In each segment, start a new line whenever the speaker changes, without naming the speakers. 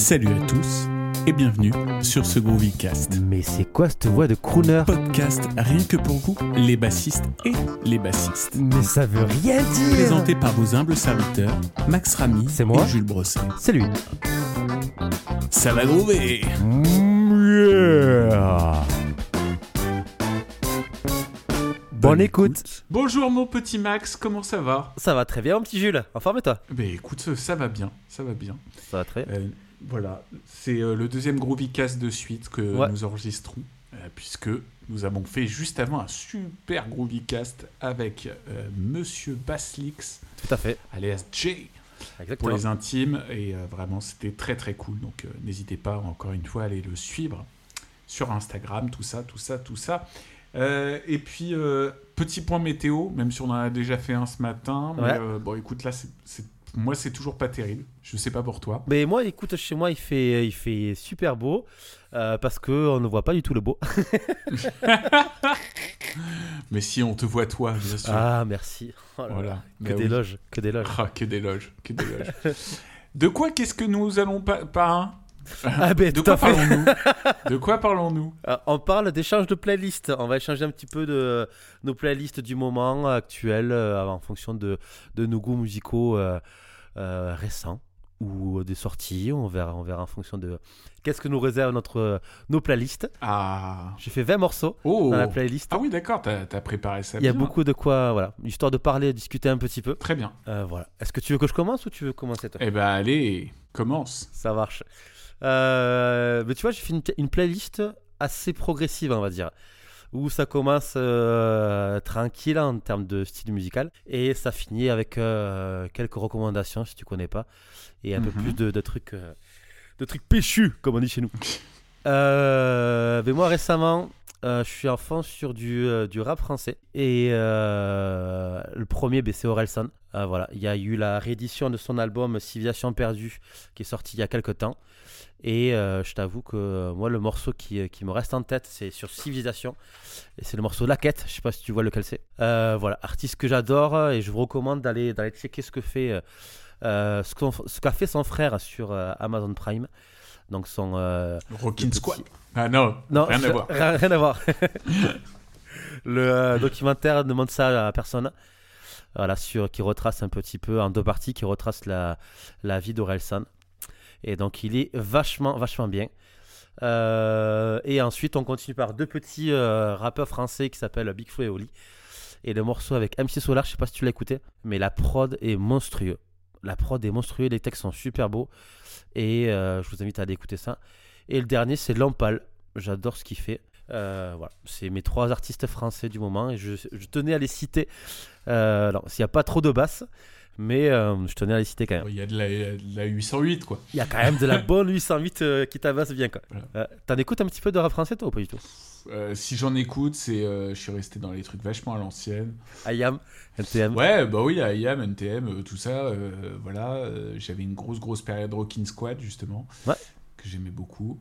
Salut à tous et bienvenue sur ce Groovycast.
Mais c'est quoi cette voix de crooner?
Podcast rien que pour vous, les bassistes et les bassistes.
Mais ça veut rien dire
Présenté par vos humbles serviteurs, Max Ramy
C'est moi
et Jules Brosset.
C'est lui.
Ça va groover
Yeah. Bonne écoute.
Bonjour mon petit Max, comment ça va?
Ça va très bien, mon petit Jules. En forme et toi?
Ben écoute, ça va bien, ça va bien.
Ça va très bien.
Euh, voilà, c'est euh, le deuxième Groovycast de suite que
Ouais.
nous enregistrons, euh, puisque nous avons fait juste avant un super Groovycast avec euh, Monsieur Baslix,
Tout à fait.
alias Jay, pour les intimes, et euh, vraiment c'était très très cool, donc euh, n'hésitez pas encore une fois à aller le suivre sur Instagram, tout ça, tout ça, tout ça. Et puis, petit point météo, même si on en a déjà fait un ce matin, mais
Ouais.
bon écoute, là, c'est- moi c'est toujours pas terrible, je sais pas pour toi.
Mais moi, écoute, chez moi, il fait, il fait super beau euh, parce que on ne voit pas du tout le beau.
Mais si on te voit toi, bien sûr.
Ah, merci. Oh là là.
voilà.
Que
Bah oui.
d'éloges, que d'éloges.
Ah, que d'éloges, que d'éloges. de quoi qu'est-ce que nous allons pas... pas
Ah ben,
de quoi parlons-nous De quoi parlons-nous
Euh, on parle d'échange de playlists. On va échanger un petit peu de nos playlists du moment actuel euh, en fonction de, de nos goûts musicaux euh, euh, récents ou des sorties. On verra, on verra en fonction de qu'est-ce que nous réserve notre, nos playlists.
Ah...
J'ai fait 20 morceaux
Oh
dans la playlist.
Ah oui, d'accord, t'as as préparé ça
Il y a
bien.
beaucoup de quoi, voilà, histoire de parler, discuter un petit peu.
Très bien.
Euh, voilà. Est-ce que tu veux que je commence ou tu veux commencer toi?
Eh ben allez, commence.
Ça marche. Euh, mais tu vois, j'ai fait une, une playlist assez progressive, on va dire. Où ça commence euh, tranquille en termes de style musical. Et ça finit avec euh, quelques recommandations, si tu connais pas. Et un peu
Mhm.
plus de, de trucs, euh, de trucs péchus, comme on dit chez nous. Euh, mais moi, récemment, euh, je suis en fond sur du, euh, rap français. Et euh, le premier, ben, c'est Orelsan. Il y a eu la réédition de son album Civilisation perdue qui est sorti il y a quelques temps. Et je t'avoue que moi, le morceau qui, me reste en tête, c'est sur Civilisation. Et c'est le morceau La Quête. Je sais pas si tu vois lequel c'est. Voilà, artiste que j'adore et je vous recommande d'aller checker ce que qu'a fait son frère sur Amazon Prime. Donc son euh,
Rockin'
petit-
Ah non,
non,
rien à voir.
Rien, rien à voir. le euh, documentaire ne demande ça à personne. Voilà, sur, qui retrace un petit peu, en deux parties, qui retrace la, la vie d'Orelsan. Et donc, il est vachement, vachement bien. Euh, et ensuite, on continue par deux petits euh, rappeurs français qui s'appellent Big Flo et Oli. Et le morceau avec MC Solar, je sais pas si tu l'as écouté, mais la prod est monstrueux. La prod est monstrueux, les textes sont super beaux. Et euh, je vous invite à aller écouter ça. Et le dernier, c'est Lampal. J'adore ce qu'il fait. Euh, voilà, c'est mes trois artistes français du moment et je, je tenais à les citer. Euh, alors, s'il n'y a pas trop de basses, mais euh, je tenais à les citer quand même.
Il y a de la, de la 808, quoi.
Il y a quand même de la bonne 808 euh, qui tabasse bien. quoi.
Voilà.
T'en écoutes un petit peu de rap français toi ou pas du tout?
Euh, si j'en écoute, c'est, euh, je suis resté dans les trucs vachement à l'ancienne.
Ayam, NTM.
Ouais, bah oui, IAM, NTM, euh, tout ça, voilà. j'avais une grosse, grosse période Rockin' Squad, justement,
Ouais.
que j'aimais beaucoup.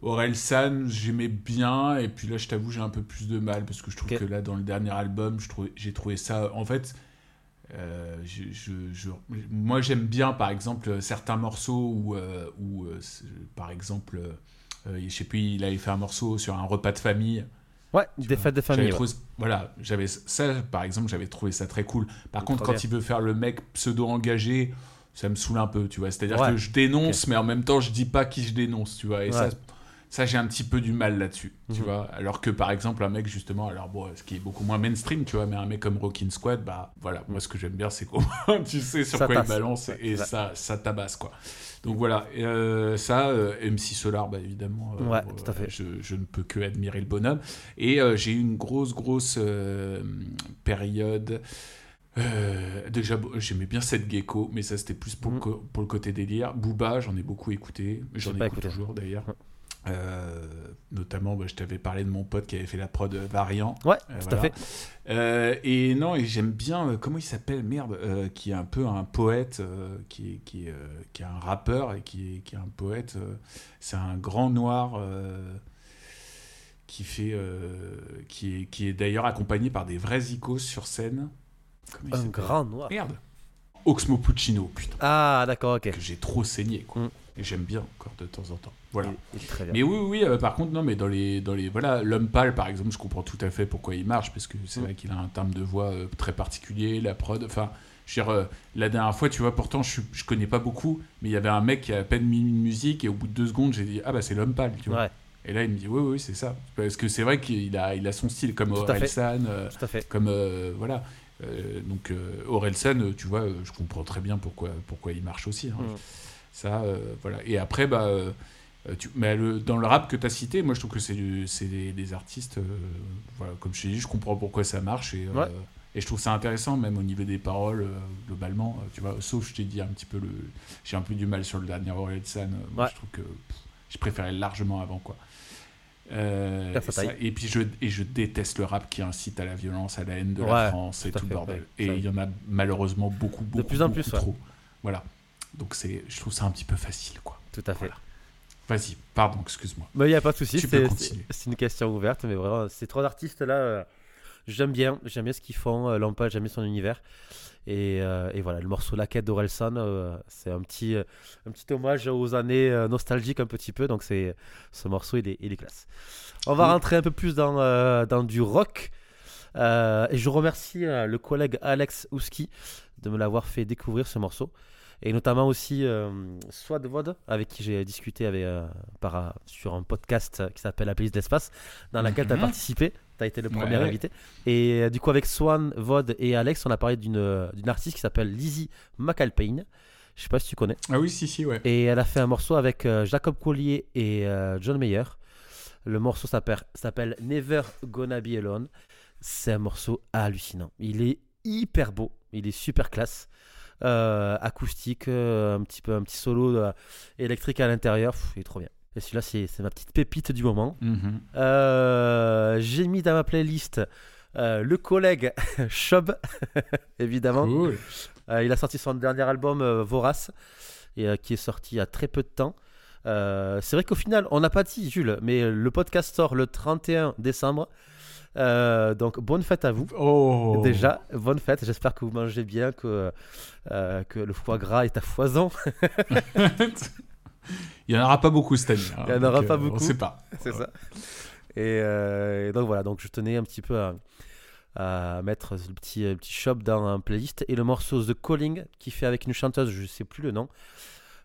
Aurel San, j'aimais bien, et puis là, je t'avoue, j'ai un peu plus de mal, parce que je trouve que là, dans le dernier album, j'ai trouvé ça, en fait... euh, je, je- je- moi, j'aime bien, par exemple, certains morceaux où, euh, euh, par exemple, je sais plus, il avait fait un morceau sur un repas de famille.
Ouais,
Tu
des
vois,
fêtes de famille. ouais.
Voilà, j'avais ça par exemple, j'avais trouvé ça très cool. Par contre, quand il veut faire le mec pseudo engagé, ça me saoule un peu, tu vois. C'est-à-dire
Ouais.
que je dénonce, mais en même temps, je dis pas qui je dénonce, tu vois. Et ça,
Ouais.
ça j'ai un petit peu du mal là-dessus, tu
Mhm.
vois. Alors que par exemple, un mec justement, alors bon, ce qui est beaucoup moins mainstream, tu vois, mais un mec comme Rockin' Squad, bah voilà, moi ce que j'aime bien, c'est moins tu sais sur
Ça
quoi
tasse.
il balance et ça, ça tabasse quoi. Donc voilà, euh, ça, euh, MC Solar, bah évidemment, euh,
Ouais, tout à fait.
Je, je ne peux que admirer le bonhomme. Et euh, j'ai eu une grosse, grosse période. déjà, j'aimais bien cette gecko, mais ça c'était plus pour, le co- pour le côté délire. Booba, j'en ai beaucoup écouté. J'en écoute
écouté.
toujours d'ailleurs. Euh, notamment, bah, je t'avais parlé de mon pote qui avait fait la prod Variant.
Ouais,
Euh,
tout
voilà.
à fait.
Euh, et non, et j'aime bien, comment il s'appelle, merde, qui est un peu un poète, qui, est, qui, est, qui est un rappeur et qui est, qui est un poète. c'est un grand noir qui fait, qui est, qui est d'ailleurs accompagné par des vrais icônes sur scène. Comment
Un grand noir.
Merde. Oxmo Puccino, putain,
Ah, d'accord, ok.
que j'ai trop saigné, quoi.
Mm.
Et j'aime bien encore de temps en temps. Voilà.
Très bien.
Mais oui, oui, euh, par contre, non, mais dans les, dans les, voilà, l'homme pâle, par exemple, je comprends tout à fait pourquoi il marche, parce que c'est
Mm.
vrai qu'il a un timbre de voix euh, très particulier, la prod, enfin, je veux dire, euh, la dernière fois, tu vois, pourtant, je, je connais pas beaucoup, mais il y avait un mec qui a à peine mis une musique, et au bout de deux secondes, j'ai dit, ah bah c'est l'homme pâle, tu vois.
Ouais,
Et là, il me dit, oui, oui, c'est ça. Parce que c'est vrai qu'il a, il a son style, comme. Orelsan, comme, voilà. Donc, Orelsan, tu vois, je comprends très bien pourquoi, pourquoi il marche aussi. hein.
Mm.
Ça, voilà. Et après, bah, euh, tu, mais le- dans le rap que tu as cité, moi je trouve que c'est des, des artistes, euh, voilà, comme je t'ai dit, je comprends pourquoi ça marche et, euh,
Ouais.
et je trouve ça intéressant, même au niveau des paroles, globalement, tu vois, sauf je t'ai dit un petit peu le. J'ai un peu du mal sur le dernier Orelsan,
Ouais.
je trouve que pff, je préférais largement avant, quoi. Et, ça-
taille.
et puis je, et je déteste le rap qui incite à la violence, à la haine de
Ouais,
la France et
tout
le bordel. et il y en a malheureusement beaucoup, beaucoup,
plus en
beaucoup
plus,
trop. Voilà. Donc c'est, je trouve ça un petit peu facile, quoi.
Tout à fait.
Voilà. Vas-y, pardon, excuse-moi.
Mais il n'y a pas de souci, c'est une question ouverte, mais vraiment, ces trois artistes-là, euh, j'aime bien, j'aime bien ce qu'ils font, euh, j'aime bien son univers. Et, euh, et voilà, le morceau La quête d'Orelsan, euh, c'est un petit, un petit hommage aux années nostalgiques un petit peu, donc c'est ce morceau, il est, il est classe. On va
Oui.
rentrer un peu plus dans, dans du rock. Et je remercie le collègue Alex Ouski de me l'avoir fait découvrir ce morceau. Et notamment aussi euh, Swad Vod, avec qui j'ai discuté avec, euh, par, sur un podcast qui s'appelle La playlist d'espace, dans laquelle tu as
Mhm.
participé. Tu as été le premier
Ouais.
invité. Et euh, du coup, avec Swan, Vod et Alex, on a parlé d'une euh, artiste qui s'appelle Lizzie McAlpine. Je sais pas si tu connais.
Ah oui, si, si, ouais.
Et elle a fait un morceau avec euh, Jacob Collier et euh, John Mayer. Le morceau s'appelle s'appelle Never Gonna Be Alone. C'est un morceau hallucinant. Il est hyper beau. Il est super classe. Euh, acoustique, euh, un petit peu un petit solo euh, électrique à l'intérieur. Il est trop bien. Et celui-là, c'est c'est ma petite pépite du moment.
Mhm.
J'ai mis dans ma playlist euh, le collègue Chob, évidemment.
Cool.
Euh, il a sorti son dernier album euh, Vorace, et, qui est sorti il y a très peu de temps. C'est vrai qu'au final, on n'a pas dit, Jules, mais le podcast sort le 31 décembre. Euh, donc, bonne fête à vous.
Oh.
Déjà, bonne fête. J'espère que vous mangez bien, que, euh, que le foie gras est à foison.
Il n'y en aura pas beaucoup cette année. hein,
Il y en aura pas
euh,
beaucoup.
On sait pas.
C'est ça. Et, et donc voilà, donc je tenais un petit peu à, à mettre le petit, le petit shop dans un playlist. Et le morceau The Calling, qui fait avec une chanteuse, je sais plus le nom.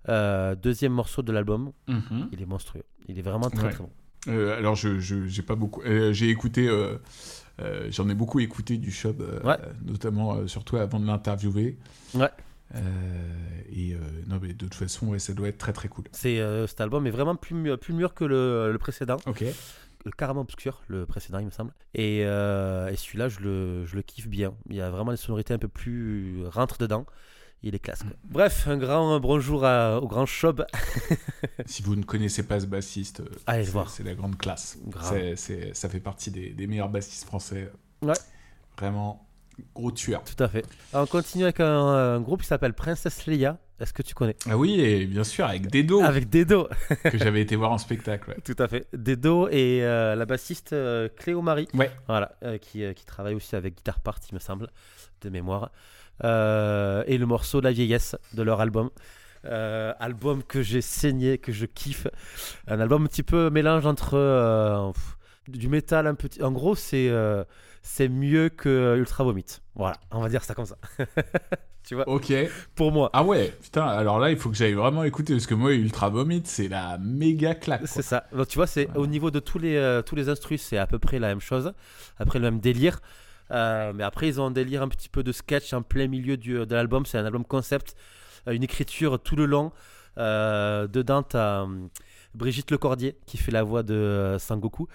Euh, deuxième morceau de l'album,
Mhm.
il est monstrueux. Il est vraiment très
Ouais.
très bon.
Euh, alors, je, j'ai pas beaucoup. euh, j'ai écouté. euh, J'en ai beaucoup écouté du euh,
Ouais.
notamment surtout avant de l'interviewer.
Ouais.
Et non, mais de toute façon, ouais, ça doit être très très cool.
C'est, cet album est vraiment plus, mûr- plus mûr que le, le précédent.
Ok.
Le carrément obscur, le précédent, il me semble. Et, et celui-là, je le, je le kiffe bien. Il y a vraiment des sonorités un peu plus rentre dedans. Il est classe. quoi. Bref, un grand bonjour à- au grand Chob.
si vous ne connaissez pas ce bassiste, euh,
Allez le voir.
C'est la grande classe. C'est- c'est- ça fait partie des, des meilleurs bassistes français.
Ouais.
Vraiment gros tueur.
Tout à fait. Alors, on continue avec un, un groupe qui s'appelle Princess Leia. Est-ce que tu connais?
Ah oui, et bien sûr, avec Dedo,
Avec Dedo.
que j'avais été voir en spectacle. ouais.
Tout à fait. Dedo et euh, la bassiste euh, Cléo Marie.
Ouais.
Voilà, euh, qui, euh, qui travaille aussi avec Guitar Part, il me semble, de mémoire. Euh, et le morceau La vieillesse de leur album. Euh, album que j'ai saigné, que je kiffe. Un album un petit peu mélange entre euh, du métal un petit. En gros, c'est euh, c'est mieux que Ultra Vomit. Voilà, on va dire ça comme ça. tu vois,
Ok.
pour moi.
Ah ouais, putain, alors là, il faut que j'aille vraiment écouter, parce que moi, Ultra Vomit, c'est la méga claque.
C'est ça. Donc, tu vois, c'est au niveau de tous les, tous les instrus, c'est à peu près la même chose. Après, le même délire. Euh, mais après, ils ont un délire un petit peu de sketch en plein milieu du, de l'album. C'est un album concept, euh, une écriture tout le long. Euh, dedans, tu as Brigitte Lecordier qui fait la voix de euh, Sangoku,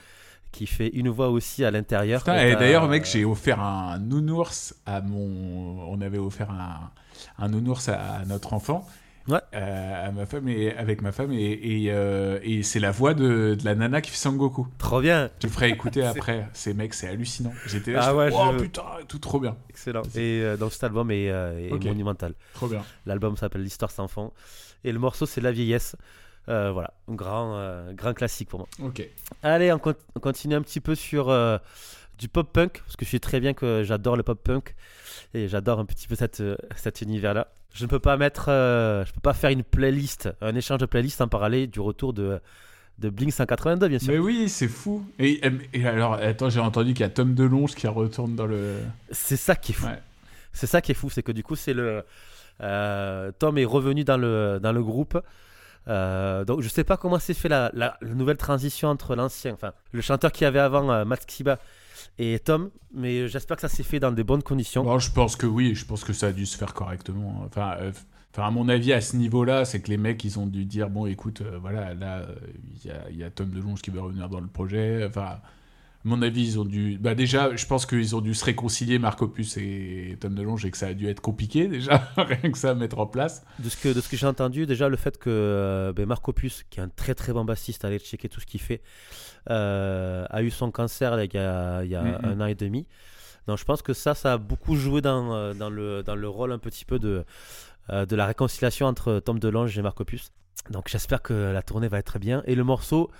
qui fait une voix aussi à l'intérieur. Et
et
t'as-
d'ailleurs, mec, j'ai offert un nounours à mon. On avait offert un, un nounours à, à notre enfant.
Ouais.
euh, à ma femme et avec ma femme et, et, euh, et c'est la voix de, de la nana qui fait Sangoku.
Trop bien.
Je te ferai écouter après. Ces mecs, c'est hallucinant. J'étais là,
Ah ouais,
oh
je-
putain, tout trop bien.
Excellent. Et euh, donc, cet album est, euh, est monumental.
Trop bien.
L'album s'appelle L'Histoire sans fond. Et le morceau, c'est La vieillesse. Voilà, un grand, grand classique pour moi.
Ok.
Allez, on, con- on continue un petit peu sur du pop punk, parce que je sais très bien que j'adore le pop punk et j'adore un petit peu cette, cet univers-là. Je ne peux pas mettre, je peux pas faire une playlist, un échange de playlists en parallèle du retour de de Blink 182, bien sûr.
Mais oui, c'est fou. Et, alors, attends, j'ai entendu qu'il y a Tom DeLonge qui retourne dans le.
C'est ça qui est fou. C'est ça qui est fou, c'est que du coup, c'est le. Euh, Tom est revenu dans le, dans le groupe. Euh, donc je sais pas comment s'est fait la, la, nouvelle transition entre l'ancien, enfin le chanteur qui avait avant euh, Matt Skiba et Tom, mais j'espère que ça s'est fait dans des bonnes conditions.
Bon, je pense que oui, je pense que ça a dû se faire correctement. Enfin, Enfin, à mon avis, à ce niveau-là, c'est que les mecs, ils ont dû dire bon, écoute, euh, voilà, là, il y, y, a Tom DeLonge qui veut revenir dans le projet. Enfin, à mon avis, ils ont dû. Bah, déjà, je pense qu'ils ont dû se réconcilier, Marc Opus et Tom DeLonge, et que ça a dû être compliqué, déjà, rien que ça à mettre en place.
De ce que, de ce que j'ai entendu, déjà, le fait que euh, ben, Marc Opus, qui est un très très bon bassiste, allez checker tout ce qu'il fait, euh, a eu son cancer il y a, y a un an et demi. Donc, je pense que ça, ça a beaucoup joué dans, dans, le, dans le rôle un petit peu de euh, de la réconciliation entre Tom DeLonge et Marc Opus. Donc j'espère que la tournée va être très bien. Et le morceau,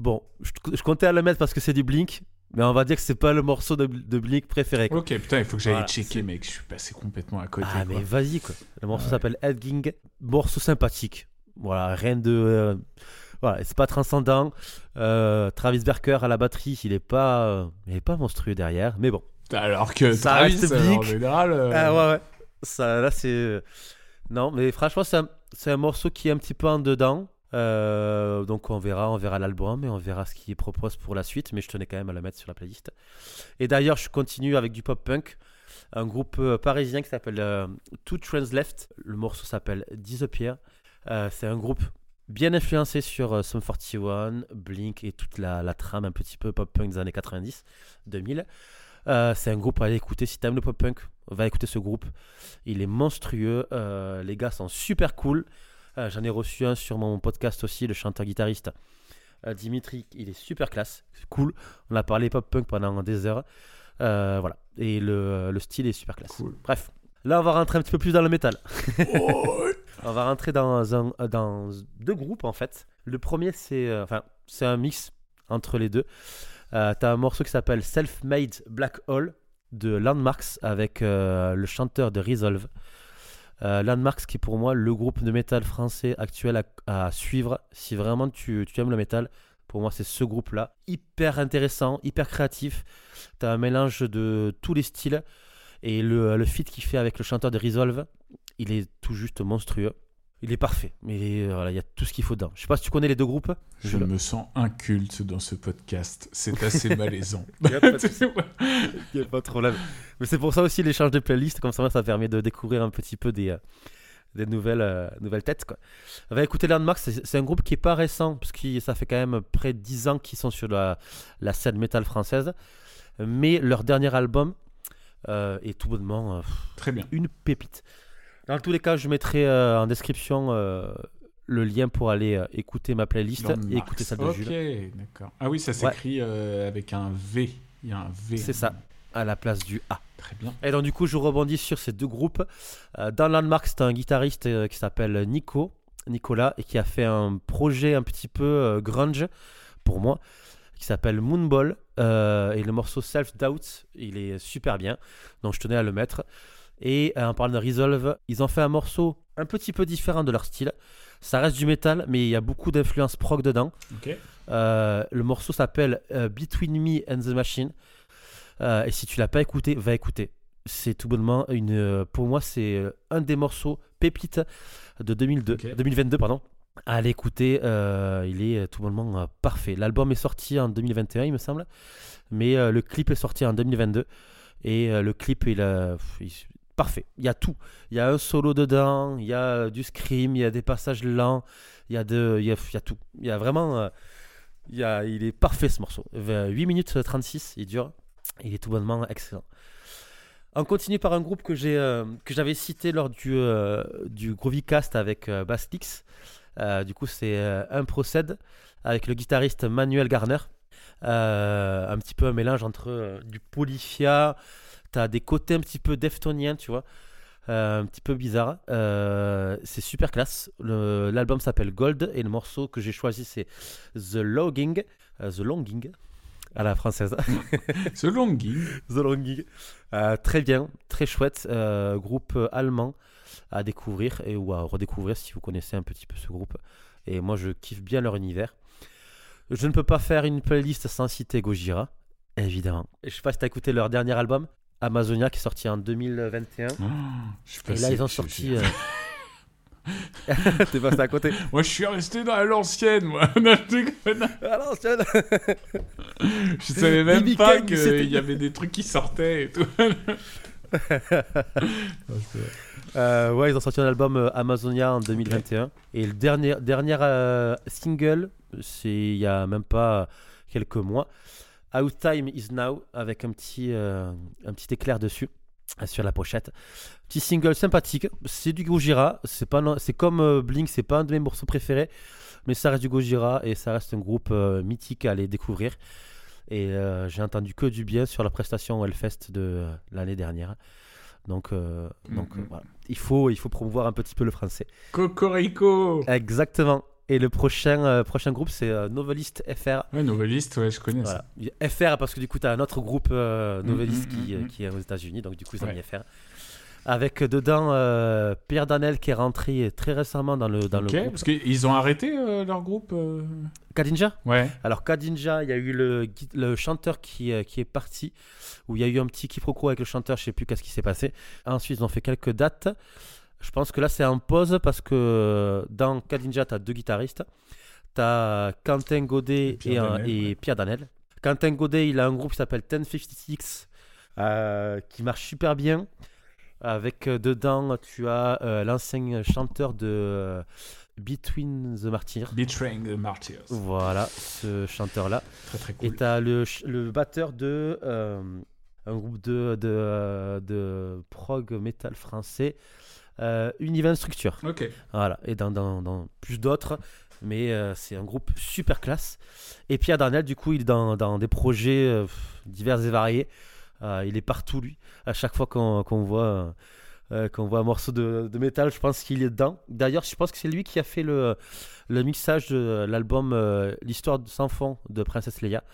bon, je, comptais à le mettre parce que c'est du Blink, mais on va dire que c'est pas le morceau de, Blink préféré.
Ok, putain, il faut que j'aille checker, mec. Je suis passé complètement à côté.
Ah, mais vas-y, quoi. Le morceau s'appelle Edging. Morceau sympathique. Voilà, rien de. Euh, voilà, c'est pas transcendant. Euh, Travis Berker à la batterie, il est pas, il est pas monstrueux derrière, mais bon.
Alors que ça Travis, reste Blink. en général.
Ah ouais, ouais. Ça, là, c'est. Non, mais franchement, c'est un, un, morceau qui est un petit peu en dedans. Euh, donc on verra, on verra l'album et on verra ce qu'il propose pour la suite. Mais je tenais quand même à le mettre sur la playlist. Et d'ailleurs, je continue avec du pop punk, un groupe euh, parisien qui s'appelle euh, Two Trends Left. Le morceau s'appelle Disappear. c'est un groupe bien influencé sur Sum 41, Blink et toute la, la, trame un petit peu pop punk des années 90, 2000. c'est un groupe à aller écouter si t'aimes le pop punk va écouter ce groupe. Il est monstrueux. Euh, les gars sont super cool. Euh, j'en ai reçu un sur mon podcast aussi, le chanteur-guitariste euh, Dimitri. Il est super classe. cool. On a parlé pop-punk pendant des heures. voilà. Et le, style est super classe. Bref. Là, on va rentrer un petit peu plus dans le métal. on va rentrer dans, un, dans deux groupes en fait. Le premier, c'est enfin, c'est un mix entre les deux. Euh, T'as un morceau qui s'appelle Self-Made Black Hole de Landmarks avec euh, le chanteur de Resolve. Euh, Landmarks qui est pour moi le groupe de métal français actuel à, suivre. Si vraiment tu, tu, aimes le métal, pour moi c'est ce groupe-là. Hyper intéressant, hyper créatif. Tu as un mélange de tous les styles. Et le, le feat qu'il fait avec le chanteur de Resolve, il est tout juste monstrueux. Il est parfait, mais il y a tout ce qu'il faut dedans. Je sais pas si tu connais les deux groupes.
Je, me sens inculte dans ce podcast. C'est assez malaisant.
Il n'y a, pas de problème. Mais c'est pour ça aussi l'échange de playlists, comme ça, ça permet de découvrir un petit peu des, euh, des nouvelles, euh, nouvelles têtes. Quoi. On va écouter Landmark, c'est un groupe qui est pas récent, parce que ça fait quand même près de 10 ans qu'ils sont sur la, la scène métal française. Mais leur dernier album euh, est tout bonnement
Très bien.
une pépite. Dans tous les cas, je mettrai euh, en description euh, le lien pour aller euh, écouter ma playlist et écouter celle de
Jules. Ok, d'accord. Ah oui, ça s'écrit avec un V. Il y a un V.
C'est ça, à la place du A.
Très bien.
Et donc du coup, je rebondis sur ces deux groupes. dans Landmark, c'est un guitariste qui s'appelle Nico, Nicolas, et qui a fait un projet un petit peu grunge pour moi, qui s'appelle Moonball. Et le morceau Self Doubt, il est super bien. Donc je tenais à le mettre. Et euh, en parlant de Resolve, ils ont fait un morceau un petit peu différent de leur style. Ça reste du métal, mais il y a beaucoup d'influence prog dedans. Euh, le morceau s'appelle euh, Between Me and the Machine. et si tu l'as pas écouté, va écouter. C'est tout bonnement une. pour moi, c'est un des morceaux pépites de 2002, 2022, pardon. À l'écouter, il est tout bonnement parfait. L'album est sorti en 2021, il me semble, mais le clip est sorti en 2022. Et le clip, il, a, parfait. Il y a tout. Il y a un solo dedans, il y a du scream, il y a des passages lents, il y a, de, il y a, tout. Il y a vraiment. Euh, il, il est parfait ce morceau. 8 minutes 36, il dure. Il est tout bonnement excellent. On continue par un groupe que euh, j'avais cité lors du, euh, du Cast avec euh, Bastix. Du coup, c'est un procède avec le guitariste Manuel Garner. un petit peu un mélange entre du Polyphia, T'as des côtés un petit peu deftoniens, tu vois. Euh, un petit peu bizarre. Euh, c'est super classe. L'album s'appelle Gold et le morceau que j'ai choisi c'est The Logging. Euh, The Longing. À la française.
The Longing.
The Longing. Euh, très bien, très chouette. euh, groupe allemand à découvrir et ou à redécouvrir si vous connaissez un petit peu ce groupe. Et moi, je kiffe bien leur univers. Je ne peux pas faire une playlist sans citer Gojira, évidemment. Et je sais pas si tu as écouté leur dernier album, Amazonia, qui est sorti en 2021.
Ah, je suis
Et là, ils ont sorti. euh, T'es passé à côté.
Moi, je suis resté dans l'ancienne, moi. Non, je déconne.
Alors, tiens,
Je savais même pas qu'il y avait des trucs qui sortaient et tout.
Euh, ouais, ils ont sorti un album euh, Amazonia en 2021. Et le dernier, dernier euh, single, c'est il y a même pas quelques mois. Out Time Is Now, avec un petit, un petit éclair dessus, sur la pochette. Petit single sympathique. C'est du Gojira. C'est pas c'est comme Blink, c'est pas un de mes morceaux préférés. Mais ça reste du Gojira et ça reste un groupe mythique à aller découvrir. Et j'ai entendu que du bien sur la prestation Hellfest de l'année dernière. Donc, euh, donc
Mhm.
euh, voilà. il, faut, il faut promouvoir un petit peu le français.
Cocorico.
Exactement. Et le prochain, euh, prochain groupe, c'est euh, Novelist FR.
Ouais, Novelist, ouais, je connais ça.
FR parce que du coup, tu as un autre groupe euh, Novelist
Mhm,
qui,
mhm,
euh, qui est aux États-Unis, donc du coup, ils ont
Ouais.
mis FR. Avec dedans euh, Pierre Danel qui est rentré très récemment dans le, dans
Ok,
le groupe.
parce qu'ils ont arrêté euh, leur groupe. euh
Kadinja
Ouais.
Alors Kadinja, il y a eu le, le chanteur qui, qui est parti, où il y a eu un petit quiproquo avec le chanteur, je sais plus qu'est-ce qui s'est passé. Ensuite, ils ont fait quelques dates. Je pense que là, c'est en pause parce que dans Kadinja, tu as deux guitaristes. Tu as Quentin Godet et,
Pierre
un-
Danel,
et
ouais.
Pierre Danel. Quentin Godet, il a un groupe qui s'appelle 1056 euh, qui marche super bien. Avec euh, dedans, tu as euh, l'ancien chanteur de euh, Between the Martyrs.
Betraying the Martyrs.
Voilà, ce chanteur-là.
Très très
Et
cool.
tu as le, le batteur de un groupe de, de, de prog metal français, euh, Univen Structure.
Ok.
Voilà, et dans, dans, dans plus d'autres, mais euh, c'est un groupe super classe. Et Pierre Darnel, du coup, il est dans, dans des projets euh, divers et variés. Euh, il est partout, lui. À chaque fois qu'on voit, euh, qu'on voit un morceau de, de métal, je pense qu'il est dedans. D'ailleurs, je pense que c'est lui qui a fait le, le mixage de l'album euh, L'histoire sans fond de Princesse Leia.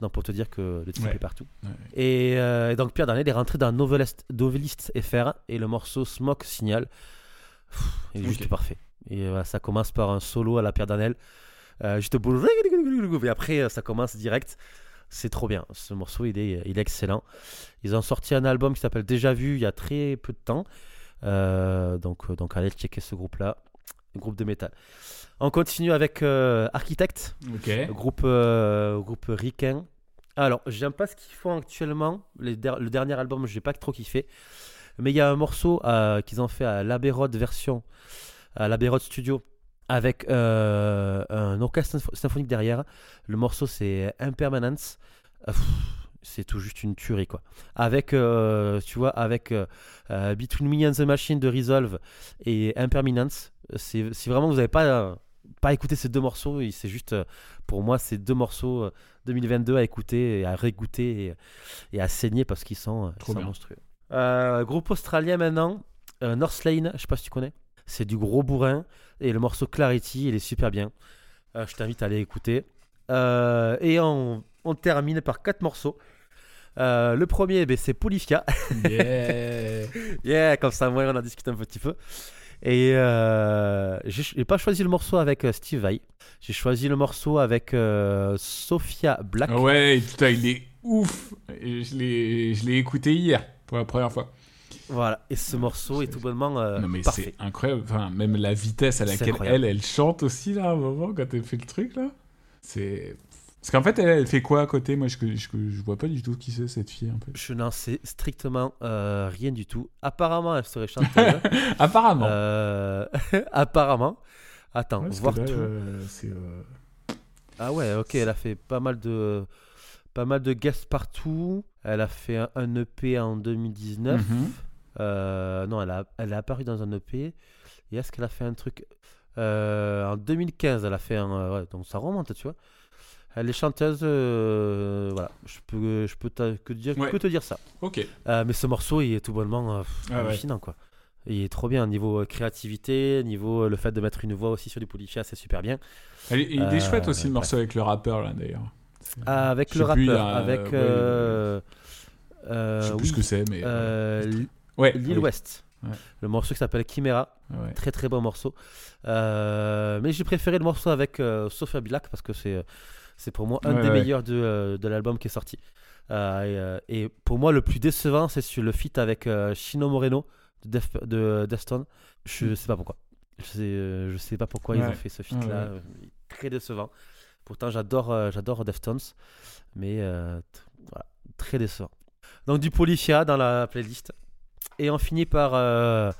Donc, pour te dire que le type
Ouais.
est partout.
Ouais.
Et, euh, et donc, Pierre Darnel est rentré dans Novelist, Novelist FR et le morceau Smoke Signal. Pff, il est juste parfait. Et voilà, ça commence par un solo à la Pierre. Euh, juste boule. Et après, euh, ça commence direct. C'est trop bien. Ce morceau, il est, il est excellent. Ils ont sorti un album qui s'appelle Déjà Vu il y a très peu de temps. Euh, donc, euh, donc, allez checker ce groupe-là. Groupe de métal. On continue avec euh, Architect, groupe, euh, groupe ricain. Alors, j'aime pas ce qu'ils font actuellement. Les der- le dernier album, j'ai pas trop kiffé. Mais il y a un morceau qu'ils ont fait à l'Abbey Road version, à l'Abbey Road Studio, avec euh, un orchestre symph- symphonique derrière. Le morceau, c'est Impermanence. Pff, c'est tout juste une tuerie, quoi. Avec, euh, tu vois, avec euh, Between Me and the Machine de Resolve et Impermanence, c'est, si vraiment vous n'avez pas, pas écouté ces deux morceaux, c'est juste, pour moi, c'est deux morceaux euh, 2022 à écouter et à réécouter et, et à saigner parce qu'ils sont, ils sont monstrueux. Groupe australien maintenant, North Lane, je sais pas si tu connais. C'est du gros bourrin et le morceau Clarity, il est super bien. Euh, je t'invite à aller écouter. Euh, et on, on termine par quatre morceaux. Euh, le premier, ben, c'est Polyphia.
Yeah.
yeah, comme ça, moi, on en discute un petit peu. Et j'ai pas choisi le morceau avec Steve Vai. J'ai choisi le morceau avec Sophia Black.
Ouais, putain, il est ouf. Et Je l'ai, je l'ai écouté hier pour la première fois.
Voilà. Et ce morceau est tout bonnement euh,
non mais
parfait.
c'est incroyable. Enfin, même la vitesse à laquelle elle, elle chante aussi là, à un moment quand elle fait le truc là. C'est parce qu'en fait, elle, elle fait quoi à côté? Moi, je, je, je vois pas du tout qui c'est cette fille un peu.
Je n'en sais strictement euh, rien du tout. Apparemment, elle serait chanteuse.
Apparemment.
Euh, apparemment. Attends,
Ouais,
voir
là,
tout.
euh, c'est,
Ah ouais, ok, elle a fait pas mal de pas mal de guests partout. Elle a fait un, un EP en 2019.
mhm.
Euh, non, elle a, elle est apparue dans un EP. Et est-ce qu'elle a fait un truc Euh, En 2015, elle a fait un. euh, ouais, donc ça remonte, tu vois. Elle est chanteuse. euh, voilà, je peux, je peux te, que, dire,
Ouais.
que te dire ça.
Ok.
Mais ce morceau, il est tout bonnement
Ah ouais.
quoi. Il est trop bien, niveau créativité, niveau le fait de mettre une voix aussi sur du Polyphia, c'est super bien.
Il est chouette aussi le morceau avec le rappeur là d'ailleurs.
Ah, avec le
plus,
rappeur, avec.
ouais,
euh,
Je sais plus
oui,
ce que c'est, mais.
euh,
ouais,
Lil
oui.
West.
Ouais.
Le morceau qui s'appelle Chimera.
Ouais.
Très très bon morceau. Euh, mais j'ai préféré le morceau avec euh, Sophia Black parce que c'est c'est pour moi un
Ouais,
des meilleurs de, euh, de l'album qui est sorti. Euh, et, euh, et pour moi, le plus décevant, c'est sur le feat avec euh, Chino Moreno de, Def, de Deftones. Je sais pas pourquoi. Je sais, euh, je sais pas pourquoi ils ont fait ce
ouais.
Euh, Très décevant. Pourtant, j'adore euh, j'adore Deftones. Mais euh, voilà, très décevant. Donc du Polyphia dans la playlist. Et on finit par euh,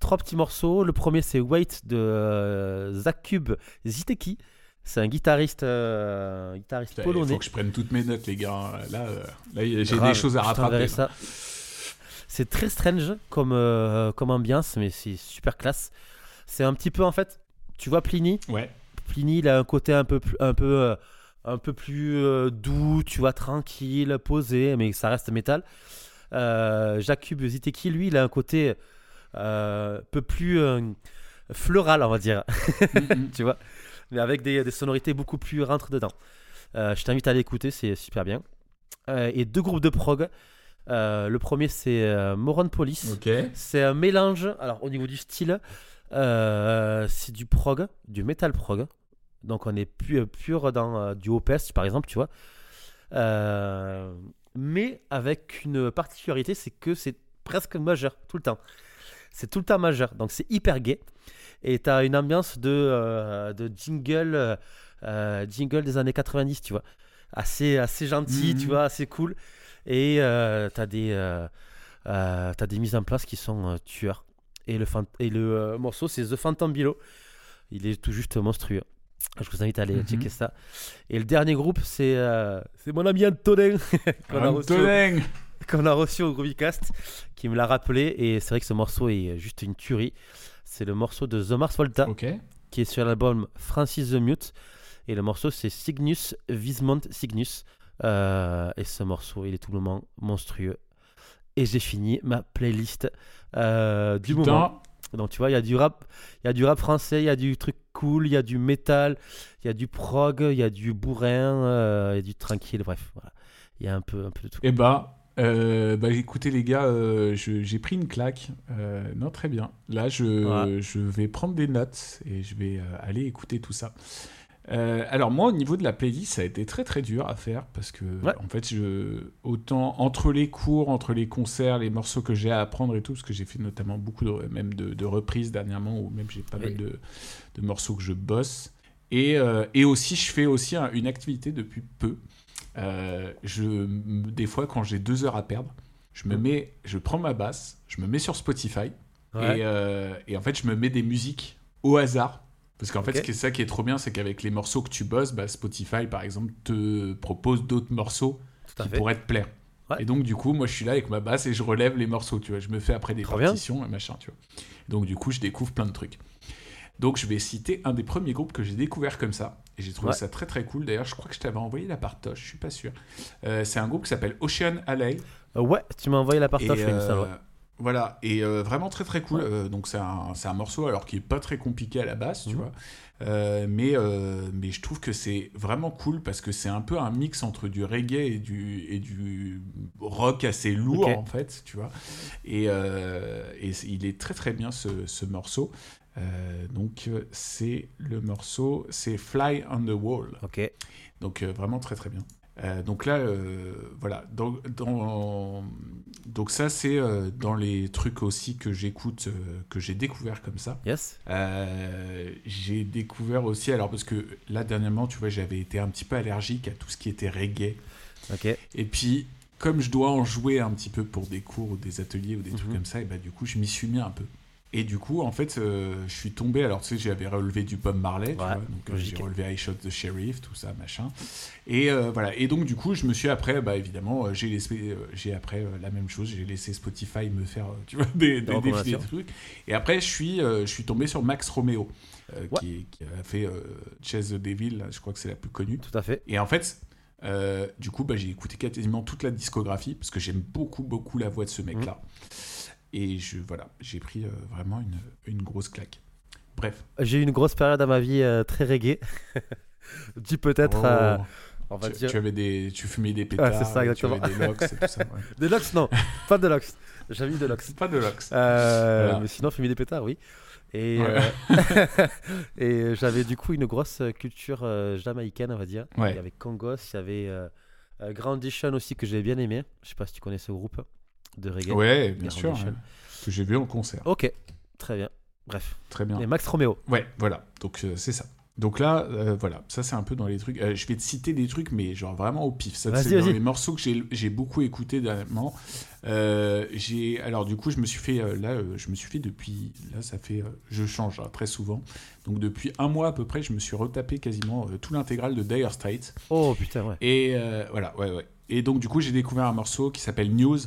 trois petits morceaux. Le premier, c'est Wait de euh, Zakub Ziteki. C'est un guitariste, euh, guitariste
Putain, Il
polonais.
faut que je prenne toutes mes notes, les gars. Là, euh, là j'ai des choses à rattraper.
C'est très strange comme, euh, comme ambiance, mais c'est super classe. C'est un petit peu en fait, tu vois Pliny,
Ouais.
Pliny il a un côté un peu plus, un peu, un peu plus doux, tu vois, tranquille, posé, mais ça reste métal. Euh, Jakub Ziteki, lui, il a un côté euh, un peu plus euh, floral, on va dire,
Mhm.
tu vois, mais avec des, des sonorités beaucoup plus rentre dedans. Euh, je t'invite à l'écouter, c'est super bien. Euh, et deux groupes de prog. Euh, le premier, c'est euh, Moron Police. C'est un mélange, alors au niveau du style, euh, c'est du prog, du metal prog. Donc on est pu- pur dans euh, du OPS par exemple, tu vois. Mais avec une particularité, c'est que c'est presque majeur tout le temps. C'est tout le temps majeur, donc c'est hyper gay. Et tu as une ambiance de, euh, de jingle, euh, euh, jingle des années 90, tu vois. Assez, assez gentil, tu
Mhm.
vois, assez cool. Et euh, tu as des... t'as des mises en place qui sont tueurs. Et le, et le morceau, c'est The Phantom Below. Il est tout juste monstrueux. Je vous invite à aller
Mhm.
checker ça. Et le dernier groupe, c'est euh, mon ami Antonin qu'on a, reçu au-
Antonin
qu'on a reçu au Groovicast qui me l'a rappelé. Et c'est vrai que ce morceau est juste une tuerie. C'est le morceau de The Mars Volta qui est sur l'album Francis the Mute. Et le morceau, c'est Cygnus Vismont Cygnus. Euh, et ce morceau, il est tout le moment monstrueux. Et j'ai fini ma playlist euh, du moment. Donc tu vois, il y a du rap, il y a du rap français, il y a du truc cool, il y a du métal, il y a du prog, il y a du bourrin, euh, il y a du tranquille, bref, voilà. Il y a un peu, un peu de tout.
Eh bah, euh, bah, écoutez les gars, euh, j'ai pris une claque. Euh, non, très bien. Là, je, je vais prendre des notes et je vais aller écouter tout ça. Euh, alors moi, au niveau de la playlist, ça a été très très dur à faire parce que
Ouais.
en fait, je, autant entre les cours, entre les concerts, les morceaux que j'ai à apprendre et tout, parce que j'ai fait notamment beaucoup de, même de, de reprises dernièrement, ou même j'ai pas
Oui.
mal de, de morceaux que je bosse. Et, euh, et aussi, je fais aussi un- une activité depuis peu. Euh, je, des fois, quand j'ai deux heures à perdre, je me
Mm.
mets, je prends ma basse, je me mets sur Spotify
Ouais.
et, et en fait, je me mets des musiques au hasard. Parce qu'en fait,
Ok.
ce qui est ça qui est trop bien, c'est qu'avec les morceaux que tu bosses, bah, Spotify, par exemple, te propose d'autres morceaux qui
fait.
pourraient te plaire.
Ouais.
Et donc, du coup, moi, je suis là avec ma basse et je relève les morceaux, tu vois. Je me fais après des
Trop bien.
partitions et machin, tu vois. Donc, du coup, je découvre plein de trucs. Donc, je vais citer un des premiers groupes que j'ai découvert comme ça. Et j'ai trouvé
Ouais.
ça très, très cool. D'ailleurs, je crois que je t'avais envoyé la partoche, je suis pas sûr. Euh, c'est un groupe qui s'appelle Ocean Alley.
Euh, ouais, tu m'as envoyé la il me semble, ouais.
Voilà, et euh, vraiment très très cool. Euh, donc c'est un, c'est un morceau alors qui est pas très compliqué à la base, tu
Mhm.
vois. Euh, mais, mais je trouve que c'est vraiment cool parce que c'est un peu un mix entre du reggae et du, et du rock assez lourd en fait, tu vois. Et, et il est très très bien ce, ce morceau. Donc c'est le morceau, c'est Fly on the Wall.
Ok.
Donc vraiment très très bien. Euh, donc là, euh, voilà. Dans, dans- donc ça, c'est euh, dans les trucs aussi que j'écoute, que j'ai découvert comme ça.
Yes.
J'ai découvert aussi, alors parce que là dernièrement, tu vois, j'avais été un petit peu allergique à tout ce qui était reggae.
Ok.
Et puis, comme je dois en jouer un petit peu pour des cours ou des ateliers ou des trucs
Mhm.
comme ça, et bah du coup, je m'y suis mis un peu. Et du coup, en fait, euh, je suis tombé. Alors, tu sais, j'avais relevé du Bob Marley, tu
Ouais,
vois, donc euh, j'ai relevé I Shot the Sheriff, tout ça, machin. Et euh, voilà. Et donc, du coup, je me suis après, bah évidemment, j'ai laissé, j'ai après la même chose. J'ai laissé Spotify me faire, tu vois, des, des, des, des trucs. Et après, je suis, je suis tombé sur Max Romeo, qui, qui a fait Chase the Devil. là, Je crois que c'est la plus connue.
Tout à fait.
Et en fait, du coup, bah, j'ai écouté quasiment toute la discographie parce que j'aime beaucoup, beaucoup la voix de ce mec-là. Et je, voilà, j'ai pris euh, vraiment une, une grosse claque. Bref.
J'ai eu une grosse période dans ma vie euh, très reggae. Dû peut-être
Oh.
à, On va
tu,
dire.
tu avais des, tu fumais des pétards,
c'est ça,
tu avais
exactement.
des locks et tout ça. ouais.
Des non, pas de locks. J'avais de locks.
Pas de locks.
Euh,
Voilà.
Mais sinon, fumer des pétards, oui. Et,
Ouais.
euh, et j'avais du coup une grosse culture euh, jamaïcaine, on va dire.
Ouais.
Il y avait Congos, il y avait Grand aussi que j'ai bien aimé. Je sais pas si tu connais ce groupe de reggae.
Ouais, bien sûr. Ouais. Que j'ai vu en concert.
Ok, très bien. Bref.
Très bien.
Et Max Romeo.
Ouais, voilà. Donc euh, c'est ça. Donc là, euh, voilà, ça c'est un peu dans les trucs. euh, je vais te citer des trucs, mais genre vraiment au pif. Ça, c'est dans les morceaux que j'ai- beaucoup écouté dernièrement. Euh, j'ai, alors du coup, je me suis fait là, je me suis fait depuis là, ça fait, je change hein, très souvent. Donc depuis un mois à peu près, je me suis retapé quasiment tout l'intégral de Dire Straits.
Oh putain, ouais.
Et voilà, ouais, ouais. Et donc du coup, j'ai découvert un morceau qui s'appelle News.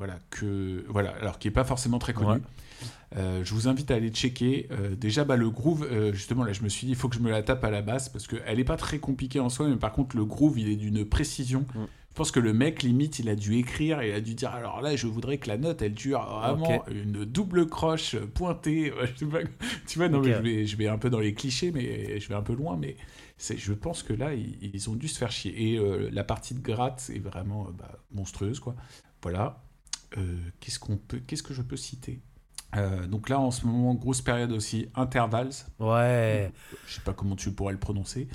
Voilà, que voilà, alors qui est pas forcément très connu.
Ouais.
Euh, je vous invite à aller checker. Euh, déjà, bah, le groove, euh, justement, là, je me suis dit, il faut que je me la tape à la basse parce qu'elle n'est pas très compliquée en soi, mais par contre, le groove, il est d'une précision.
Mm.
Je pense que le mec, limite, il a dû écrire, il a dû dire, alors là, je voudrais que la note, elle dure vraiment une double croche pointée. Je sais pas, tu vois, non, mais je vais, je vais un peu dans les clichés, mais je vais un peu loin, mais c'est, je pense que là, ils, ils ont dû se faire chier. Et la partie de gratte est vraiment bah, monstrueuse, quoi. Voilà. Euh, qu'est-ce qu'on peut, qu'est-ce que je peux citer Euh, donc là, en ce moment, grosse période aussi, Intervals,
Ouais.
je sais pas comment tu pourrais le prononcer,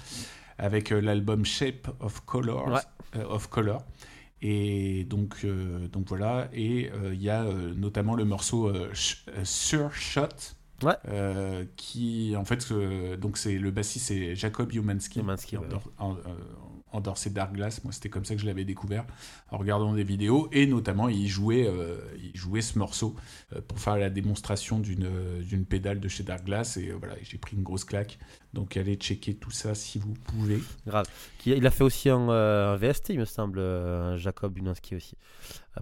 avec euh, l'album Shape of Colors,
Ouais.
euh, of Color. Et donc, donc voilà, et il y a notamment le morceau Sh- Surshot,
Ouais.
qui en fait, donc c'est le bassiste c'est Jacob Humansky,
Umansky,
qui
ouais,
endor- en- endorsé Dark Glass. Moi, c'était comme ça que je l'avais découvert en regardant des vidéos, et notamment il jouait, euh, il jouait ce morceau euh, pour faire la démonstration d'une euh, pédale de chez Dark Glass, et voilà, j'ai pris une grosse claque. Donc allez checker tout ça si vous pouvez.
Grave. Il a fait aussi un, un VST, il me semble, un Jacob Unansky aussi,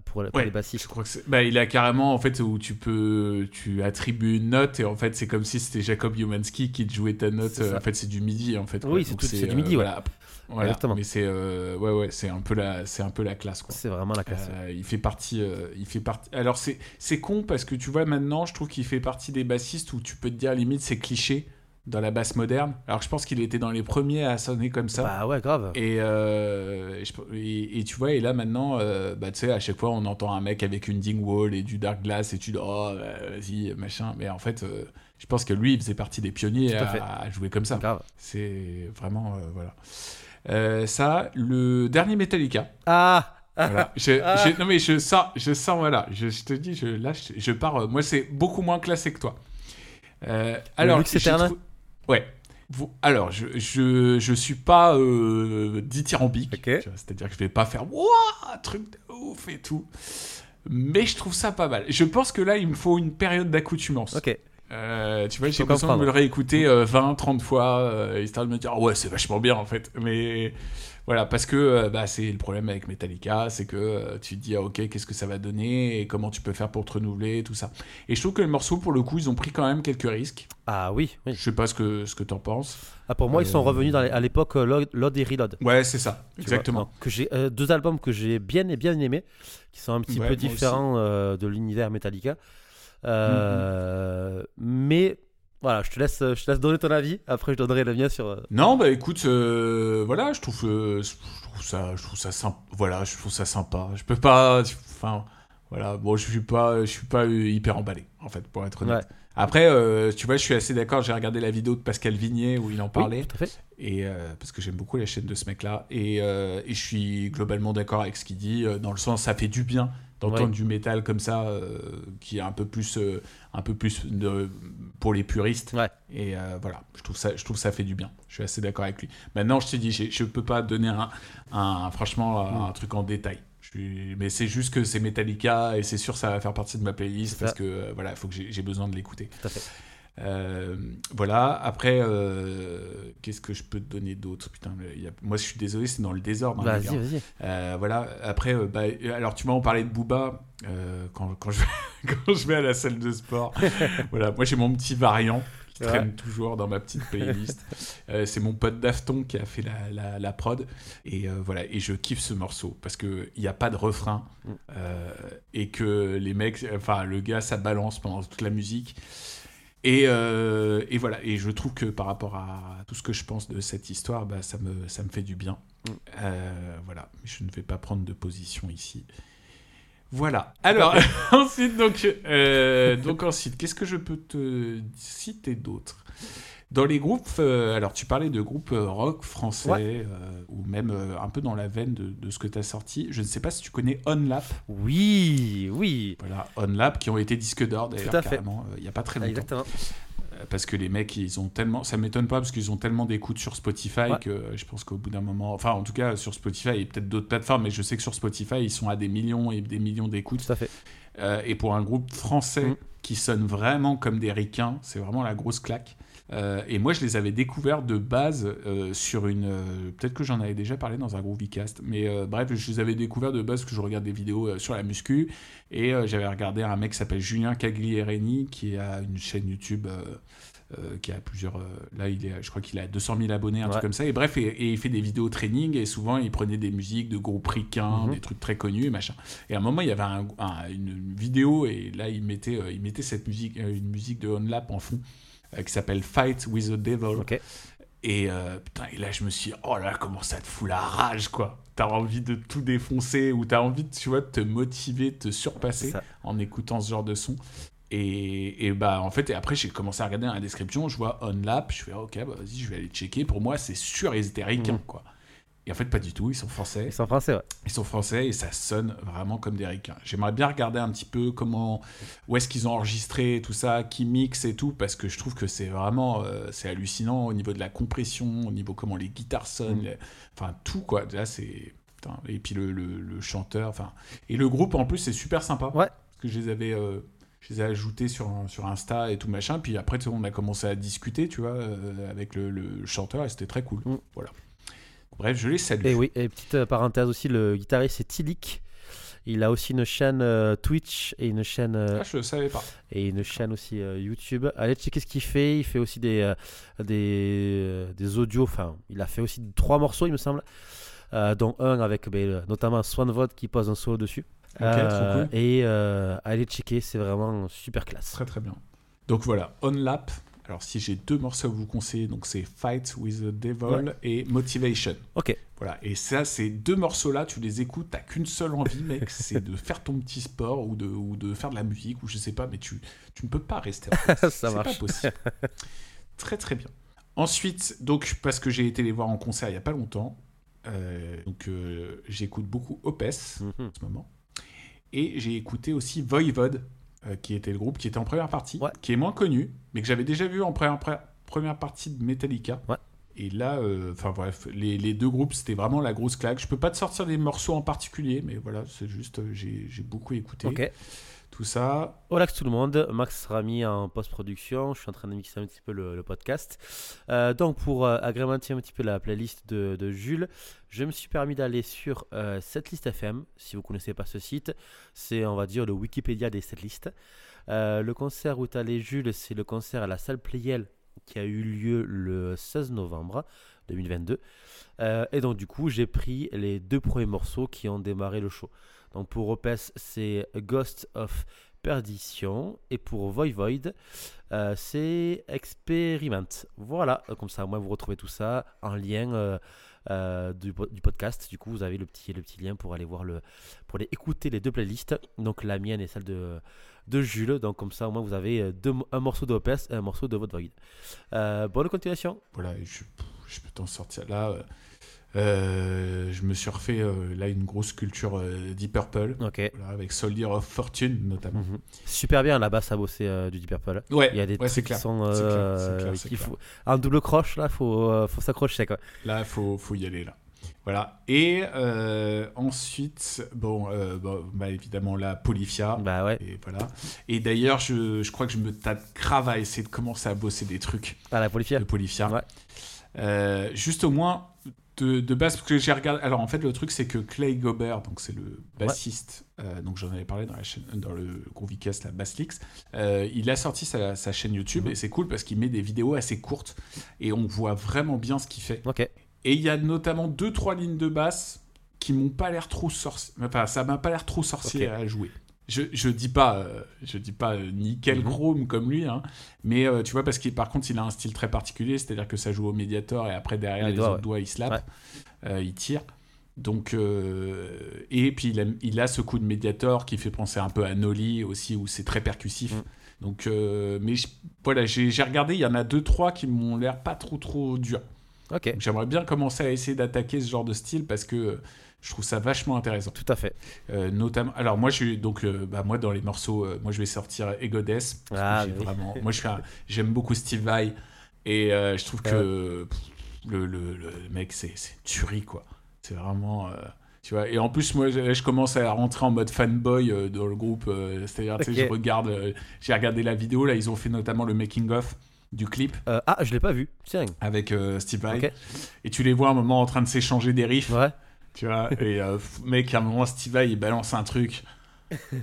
pour, pour
Ouais,
les
Je
bassistes.
crois que c'est- bah, il a carrément en fait où tu peux tu attribues une note et en fait c'est comme si c'était Jacob Humansky qui te jouait ta note. En fait c'est du midi en fait.
Oui, c'est du midi.
Voilà, Voilà.
Exactement.
Mais c'est euh, ouais ouais c'est un peu la c'est un peu la classe quoi.
C'est vraiment la classe.
Euh, il fait partie euh, il fait partie. Alors c'est c'est con parce que tu vois maintenant je trouve qu'il fait partie des bassistes où tu peux te dire limite c'est cliché dans la basse moderne. Alors je pense qu'il était dans les premiers à sonner comme ça.
Bah ouais, grave.
Et, euh, et tu vois, et là maintenant, euh, bah, tu sais, à chaque fois, on entend un mec avec une Dingwall et du Dark Glass, et tu dis, oh, euh, vas-y, machin. Mais en fait, euh, je pense que lui, il faisait partie des pionniers
à
à, jouer comme ça. C'est vraiment, voilà. Euh, ça, le dernier Metallica.
Ah
Voilà. Je-
Ah.
je- non mais je sens, je sens voilà. Je, je te dis, je, là, je, je pars. euh, moi, c'est beaucoup moins classé que toi. Euh, alors,
Lux
j'ai
Eterna
trou- Ouais. Vous- Alors, je, je, je suis pas euh, dithyrambique. C'est-à-dire que je vais pas faire truc de ouf et tout. Mais je trouve ça pas mal. Je pense que là, il me faut une période d'accoutumance.
Ok.
Euh, tu vois, j'ai besoin de me le réécouter euh, 20, 30 fois, euh, histoire de me dire, Ah ouais, c'est vachement bien en fait. Mais voilà, parce que euh, bah, c'est le problème avec Metallica, c'est que euh, tu te dis, ah, ok, qu'est-ce que ça va donner et comment tu peux faire pour te renouveler, tout ça. Et je trouve que le morceau, pour le coup, ils ont pris quand même quelques risques.
Ah oui, oui.
Je sais pas ce que, ce que t'en penses.
Ah, pour moi, ils sont revenus dans les- à l'époque Load Load et Reload.
Ouais, c'est ça, exactement.
Que j'ai deux albums que j'ai bien et bien aimés, qui sont un petit
Ouais,
peu différents de l'univers Metallica. Euh. Mais voilà, je te laisse, je te laisse donner ton avis. Après, je donnerai le mien sur. euh,
Non, bah écoute, euh, voilà, je trouve, euh, je trouve ça, je trouve ça sympa. Voilà, je trouve ça sympa. Je peux pas, enfin, voilà, bon, je suis pas, je suis pas hyper emballé, en fait, pour être honnête.
Ouais.
Après, euh, tu vois, je suis assez d'accord. J'ai regardé la vidéo de Pascal Vignet où il en parlait,
Oui, tout à fait.
et euh, parce que j'aime beaucoup la chaîne de ce mec-là, et, euh, et je suis globalement d'accord avec ce qu'il dit. dans le sens, ça fait du bien d'entendre
Ouais.
du métal comme ça, euh, qui est un peu plus, euh, un peu plus de, pour les puristes.
Ouais.
Et euh, voilà, je trouve ça, je trouve ça fait du bien. Je suis assez d'accord avec lui. Maintenant, je dit, j'ai- je peux pas donner un, un- franchement un,
Mm.
truc en détail. Je suis- mais c'est juste que c'est Metallica et c'est sûr ça va faire partie de ma playlist parce que voilà, il faut que j'ai j'ai besoin de l'écouter.
Tout à fait.
Euh, voilà. Après, euh, qu'est-ce que je peux te donner d'autre? Putain, il y a- moi je suis désolé, c'est dans le désordre. hein,
Vas-y, vas-y.
Euh, voilà. Après, bah, alors tu m'as parlé de Booba quand, quand, je, quand je vais à la salle de sport. voilà, moi j'ai mon petit variant qui
Ouais.
traîne toujours dans ma petite playlist. Euh, c'est mon pote Dafton qui a fait la, la, la prod et euh, voilà et je kiffe ce morceau parce que il n'y a pas de refrain
Mm.
euh, et que les mecs, enfin le gars, ça balance pendant toute la musique. Et, euh, et, voilà, et je trouve que par rapport à tout ce que je pense de cette histoire, bah, ça, me, ça me fait du bien.
Mm.
Euh, voilà, je ne vais pas prendre de position ici. Voilà. Alors, ensuite, donc, euh, donc ensuite, qu'est-ce que je peux te citer d'autre? Dans les groupes, euh, alors tu parlais de groupes euh, rock français, euh, ou même un peu dans la veine de, de ce que tu as sorti. Je ne sais pas si tu connais Onlap.
Oui, oui.
Voilà, Onlap, qui ont été disques d'or d'ailleurs,
fait.
carrément, il n'y a pas très longtemps.
Exactement.
Parce que les mecs, ils ont tellement. Ça m'étonne pas, parce qu'ils ont tellement d'écoutes sur Spotify
Ouais.
que je pense qu'au bout d'un moment. Enfin, en tout cas, sur Spotify et peut-être d'autres plateformes, mais je sais que sur Spotify, ils sont à des millions et des millions d'écoutes.
Tout à fait.
Et pour un groupe français
Mm.
qui sonne vraiment comme des ricains, c'est vraiment la grosse claque. Euh, et moi, je les avais découverts de base euh, sur une. euh, Peut-être que j'en avais déjà parlé dans un groupe Vcast, mais bref, je les avais découverts de base parce que je regarde des vidéos sur la muscu. Et j'avais regardé un mec qui s'appelle Julien Cagliereni, qui a une chaîne YouTube. euh, qui a plusieurs. euh, là, il est, je crois qu'il a 200 000 abonnés, un
Ouais.
truc comme ça. Et bref, et, et il fait des vidéos training. Et souvent, il prenait des musiques de groupes ricains,
Mhm.
des trucs très connus et machin. Et à un moment, il y avait un- un- une vidéo. Et là, il mettait, euh, il mettait cette musique, une musique de Onlap en fond, qui s'appelle Fight with the Devil. Et euh, putain, et là, je me suis dit, oh là, comment ça te fout la rage, quoi. T'as envie de tout défoncer ou t'as envie, tu vois, de te motiver, de te surpasser
ça.
en écoutant ce genre de son. Et, et bah en fait, et après j'ai commencé à regarder dans la description, je vois Onlap, je fais ok, bah, vas-y, je vais aller checker. Pour moi, c'est sûr, ils étaient ricains,
Mhm.
quoi. Et en fait, pas du tout, ils sont français.
Ils sont français, ouais.
Ils sont français et ça sonne vraiment comme des ricains. J'aimerais bien regarder un petit peu comment, où est-ce qu'ils ont enregistré tout ça, qui mixe et tout, parce que je trouve que c'est vraiment, euh, c'est hallucinant au niveau de la compression, au niveau comment les guitares sonnent,
Mm.
les- enfin tout quoi. Là c'est, et puis le, le- le chanteur, enfin, et le groupe en plus c'est super sympa.
Ouais.
Parce que je les avais, euh, je les ai ajoutés sur, sur Insta et tout machin. Puis après, on a commencé à discuter, tu vois, euh, avec le, le chanteur et c'était très cool.
Mm.
Voilà. Bref, je les salue.
Et oui, et petite euh, parenthèse aussi, le guitariste c'est Tilik. Il a aussi une chaîne euh, Twitch et une chaîne euh,
Ah, je savais pas.
et une chaîne aussi euh, YouTube. Allez checker ce qu'il fait. Il fait aussi des des, des audios. Enfin, il a fait aussi trois morceaux, il me semble, dont un avec ben, notamment Swanvod qui pose un solo dessus.
Ok, trop cool.
Et allez checker, c'est vraiment super classe.
Très très bien. Donc voilà, On Lap. Alors si j'ai deux morceaux à vous conseiller, donc c'est Fight with the Devil et Motivation.
Ok.
Voilà, et ça, ces deux morceaux-là, tu les écoutes, t'as qu'une seule envie, mec, c'est de faire ton petit sport ou de, ou de faire de la musique ou je sais pas, mais tu, tu ne peux pas rester. En.
Ça
c'est
marche.
pas possible. très très bien. Ensuite, donc parce que j'ai été les voir en concert il y a pas longtemps, euh, donc euh, j'écoute beaucoup Opes
Mhm.
en ce moment. Et j'ai écouté aussi Voivod, euh, qui était le groupe qui était en première partie,
Ouais.
qui est moins connu, mais que j'avais déjà vu en première, pre- première partie de Metallica.
Ouais.
Et là, euh, enfin bref, les, les deux groupes, c'était vraiment la grosse claque. Je peux pas te sortir des morceaux en particulier, mais voilà, c'est juste, euh, j'ai j'ai beaucoup écouté. Tout ça.
Relax tout le monde, Max sera mis en post-production, je suis en train de mixer un petit peu le, podcast. Euh, donc pour euh, agrémenter un petit peu la playlist de, Jules, je me suis permis d'aller sur euh, Setlist FM, si vous ne connaissez pas ce site, c'est on va dire le Wikipédia des setlists. Euh, le concert où tu allé Jules, c'est le concert à la salle Playel qui a eu lieu le 16 novembre 2022. Euh, et donc du coup j'ai pris les deux premiers morceaux qui ont démarré le show. Donc pour Opes c'est Ghost of Perdition. Et pour Voivod, euh, c'est Experiment. Voilà, euh, comme ça, moi, vous retrouvez tout ça en lien euh, euh, du, po- du podcast. Du coup, vous avez le petit, le petit lien pour aller voir le, pour écouter les deux playlists. Donc la mienne et celle de, Jules. Donc comme ça, au moins, vous avez un morceau d'Opes et un morceau de. Euh, bonne continuation.
Voilà, je peux t'en sortir là. Euh, je me suis refait euh, là une grosse culture euh, Deep Purple, voilà, avec Soldier of Fortune notamment.
Mhm. Super bien, là-bas, ça bossé euh, du Deep Purple.
Ouais,
Il y a des
ouais, c'est
trucs qui sont
clair, clair,
faut en double croche là, faut faut s'accrocher quoi.
Là, il faut, faut y aller là. Voilà. Et ensuite, bon, bon, bah, évidemment, la Polyphia.
Bah ouais.
Et voilà. Et d'ailleurs, je, je crois que je me tâte grave à essayer de commencer à bosser des trucs
Ah la polyphia.
de Polyphia.
Ouais.
Juste au moins de, de base, parce que j'ai regardé. Alors en fait, le truc, c'est que Clay Gobert, donc c'est le bassiste, euh, donc j'en avais parlé dans, la chaîne, dans le Groovycast, la Basslix, euh, il a sorti sa, sa chaîne YouTube
Mhm.
et c'est cool parce qu'il met des vidéos assez courtes et on voit vraiment bien ce qu'il fait. Et il y a notamment deux trois lignes de basse qui m'ont pas l'air trop sorcier. Enfin, ça m'a pas l'air trop sorcier à jouer. Je, je dis pas, euh, je dis pas euh, nickel
Mhm.
chrome comme lui, hein, mais euh, tu vois, parce qu'il par contre, il a un style très particulier, c'est-à-dire que ça joue au médiator et après derrière
Les
les,
doigts,
autres
ouais.
doigts, il slap,
Ouais.
il tire. Donc, et puis il a, il a ce coup de médiator qui fait penser un peu à Nolly aussi, où c'est très percussif.
Mhm.
Donc, mais je- voilà, j'ai regardé, il y en a deux, trois qui m'ont l'air pas trop, trop durs. J'aimerais bien commencer à essayer d'attaquer ce genre de style parce que je trouve ça vachement intéressant.
tout à fait.
Euh, notamment, alors moi, je suis donc, euh, bah, moi dans les morceaux, euh, moi je vais sortir Egodes. parce que
Ah,
j'ai
oui.
vraiment, moi je suis, un- j'aime beaucoup Steve Vai et je trouve que pff, le, le, le mec c'est c'est tuerie quoi. C'est vraiment, tu vois. Et en plus moi, je, je commence à rentrer en mode fanboy euh, dans le groupe. euh, C'est-à-dire, tu sais,
Ok.
je regarde, euh, j'ai regardé la vidéo là, ils ont fait notamment le making of du clip
ah, je l'ai pas vu. Tiens.
avec euh, Steve Vai. Et tu les vois un moment en train de s'échanger des riffs.
Ouais.
Tu vois, et euh, mec, à un moment, Steve il balance un truc.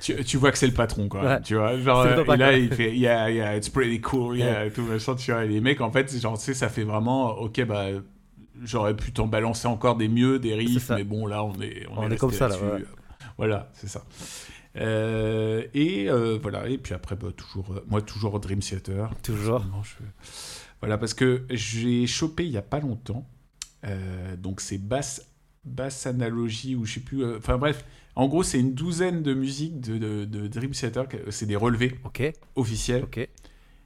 Tu, tu vois que c'est le patron, quoi.
Ouais.
Tu vois, genre, et là,
quoi.
il fait, yeah, yeah, it's pretty cool, yeah, et tout machin, tu vois. Et les mecs, en fait, genre, tu sais, ça fait vraiment, ok, bah, j'aurais pu t'en balancer encore des mieux, des riffs, mais bon, là, on est,
On est comme ça, là, ouais.
Voilà, c'est ça. Euh, et euh, voilà, et puis après, bah, toujours, euh, moi, toujours Dream Theater.
Toujours.
Je- Voilà, parce que j'ai chopé il y a pas longtemps. donc c'est basse, basse analogie ou je sais plus. euh, Enfin bref, en gros c'est une douzaine de musiques de, de, de Dream Theater. C'est des relevés officiels.
ok.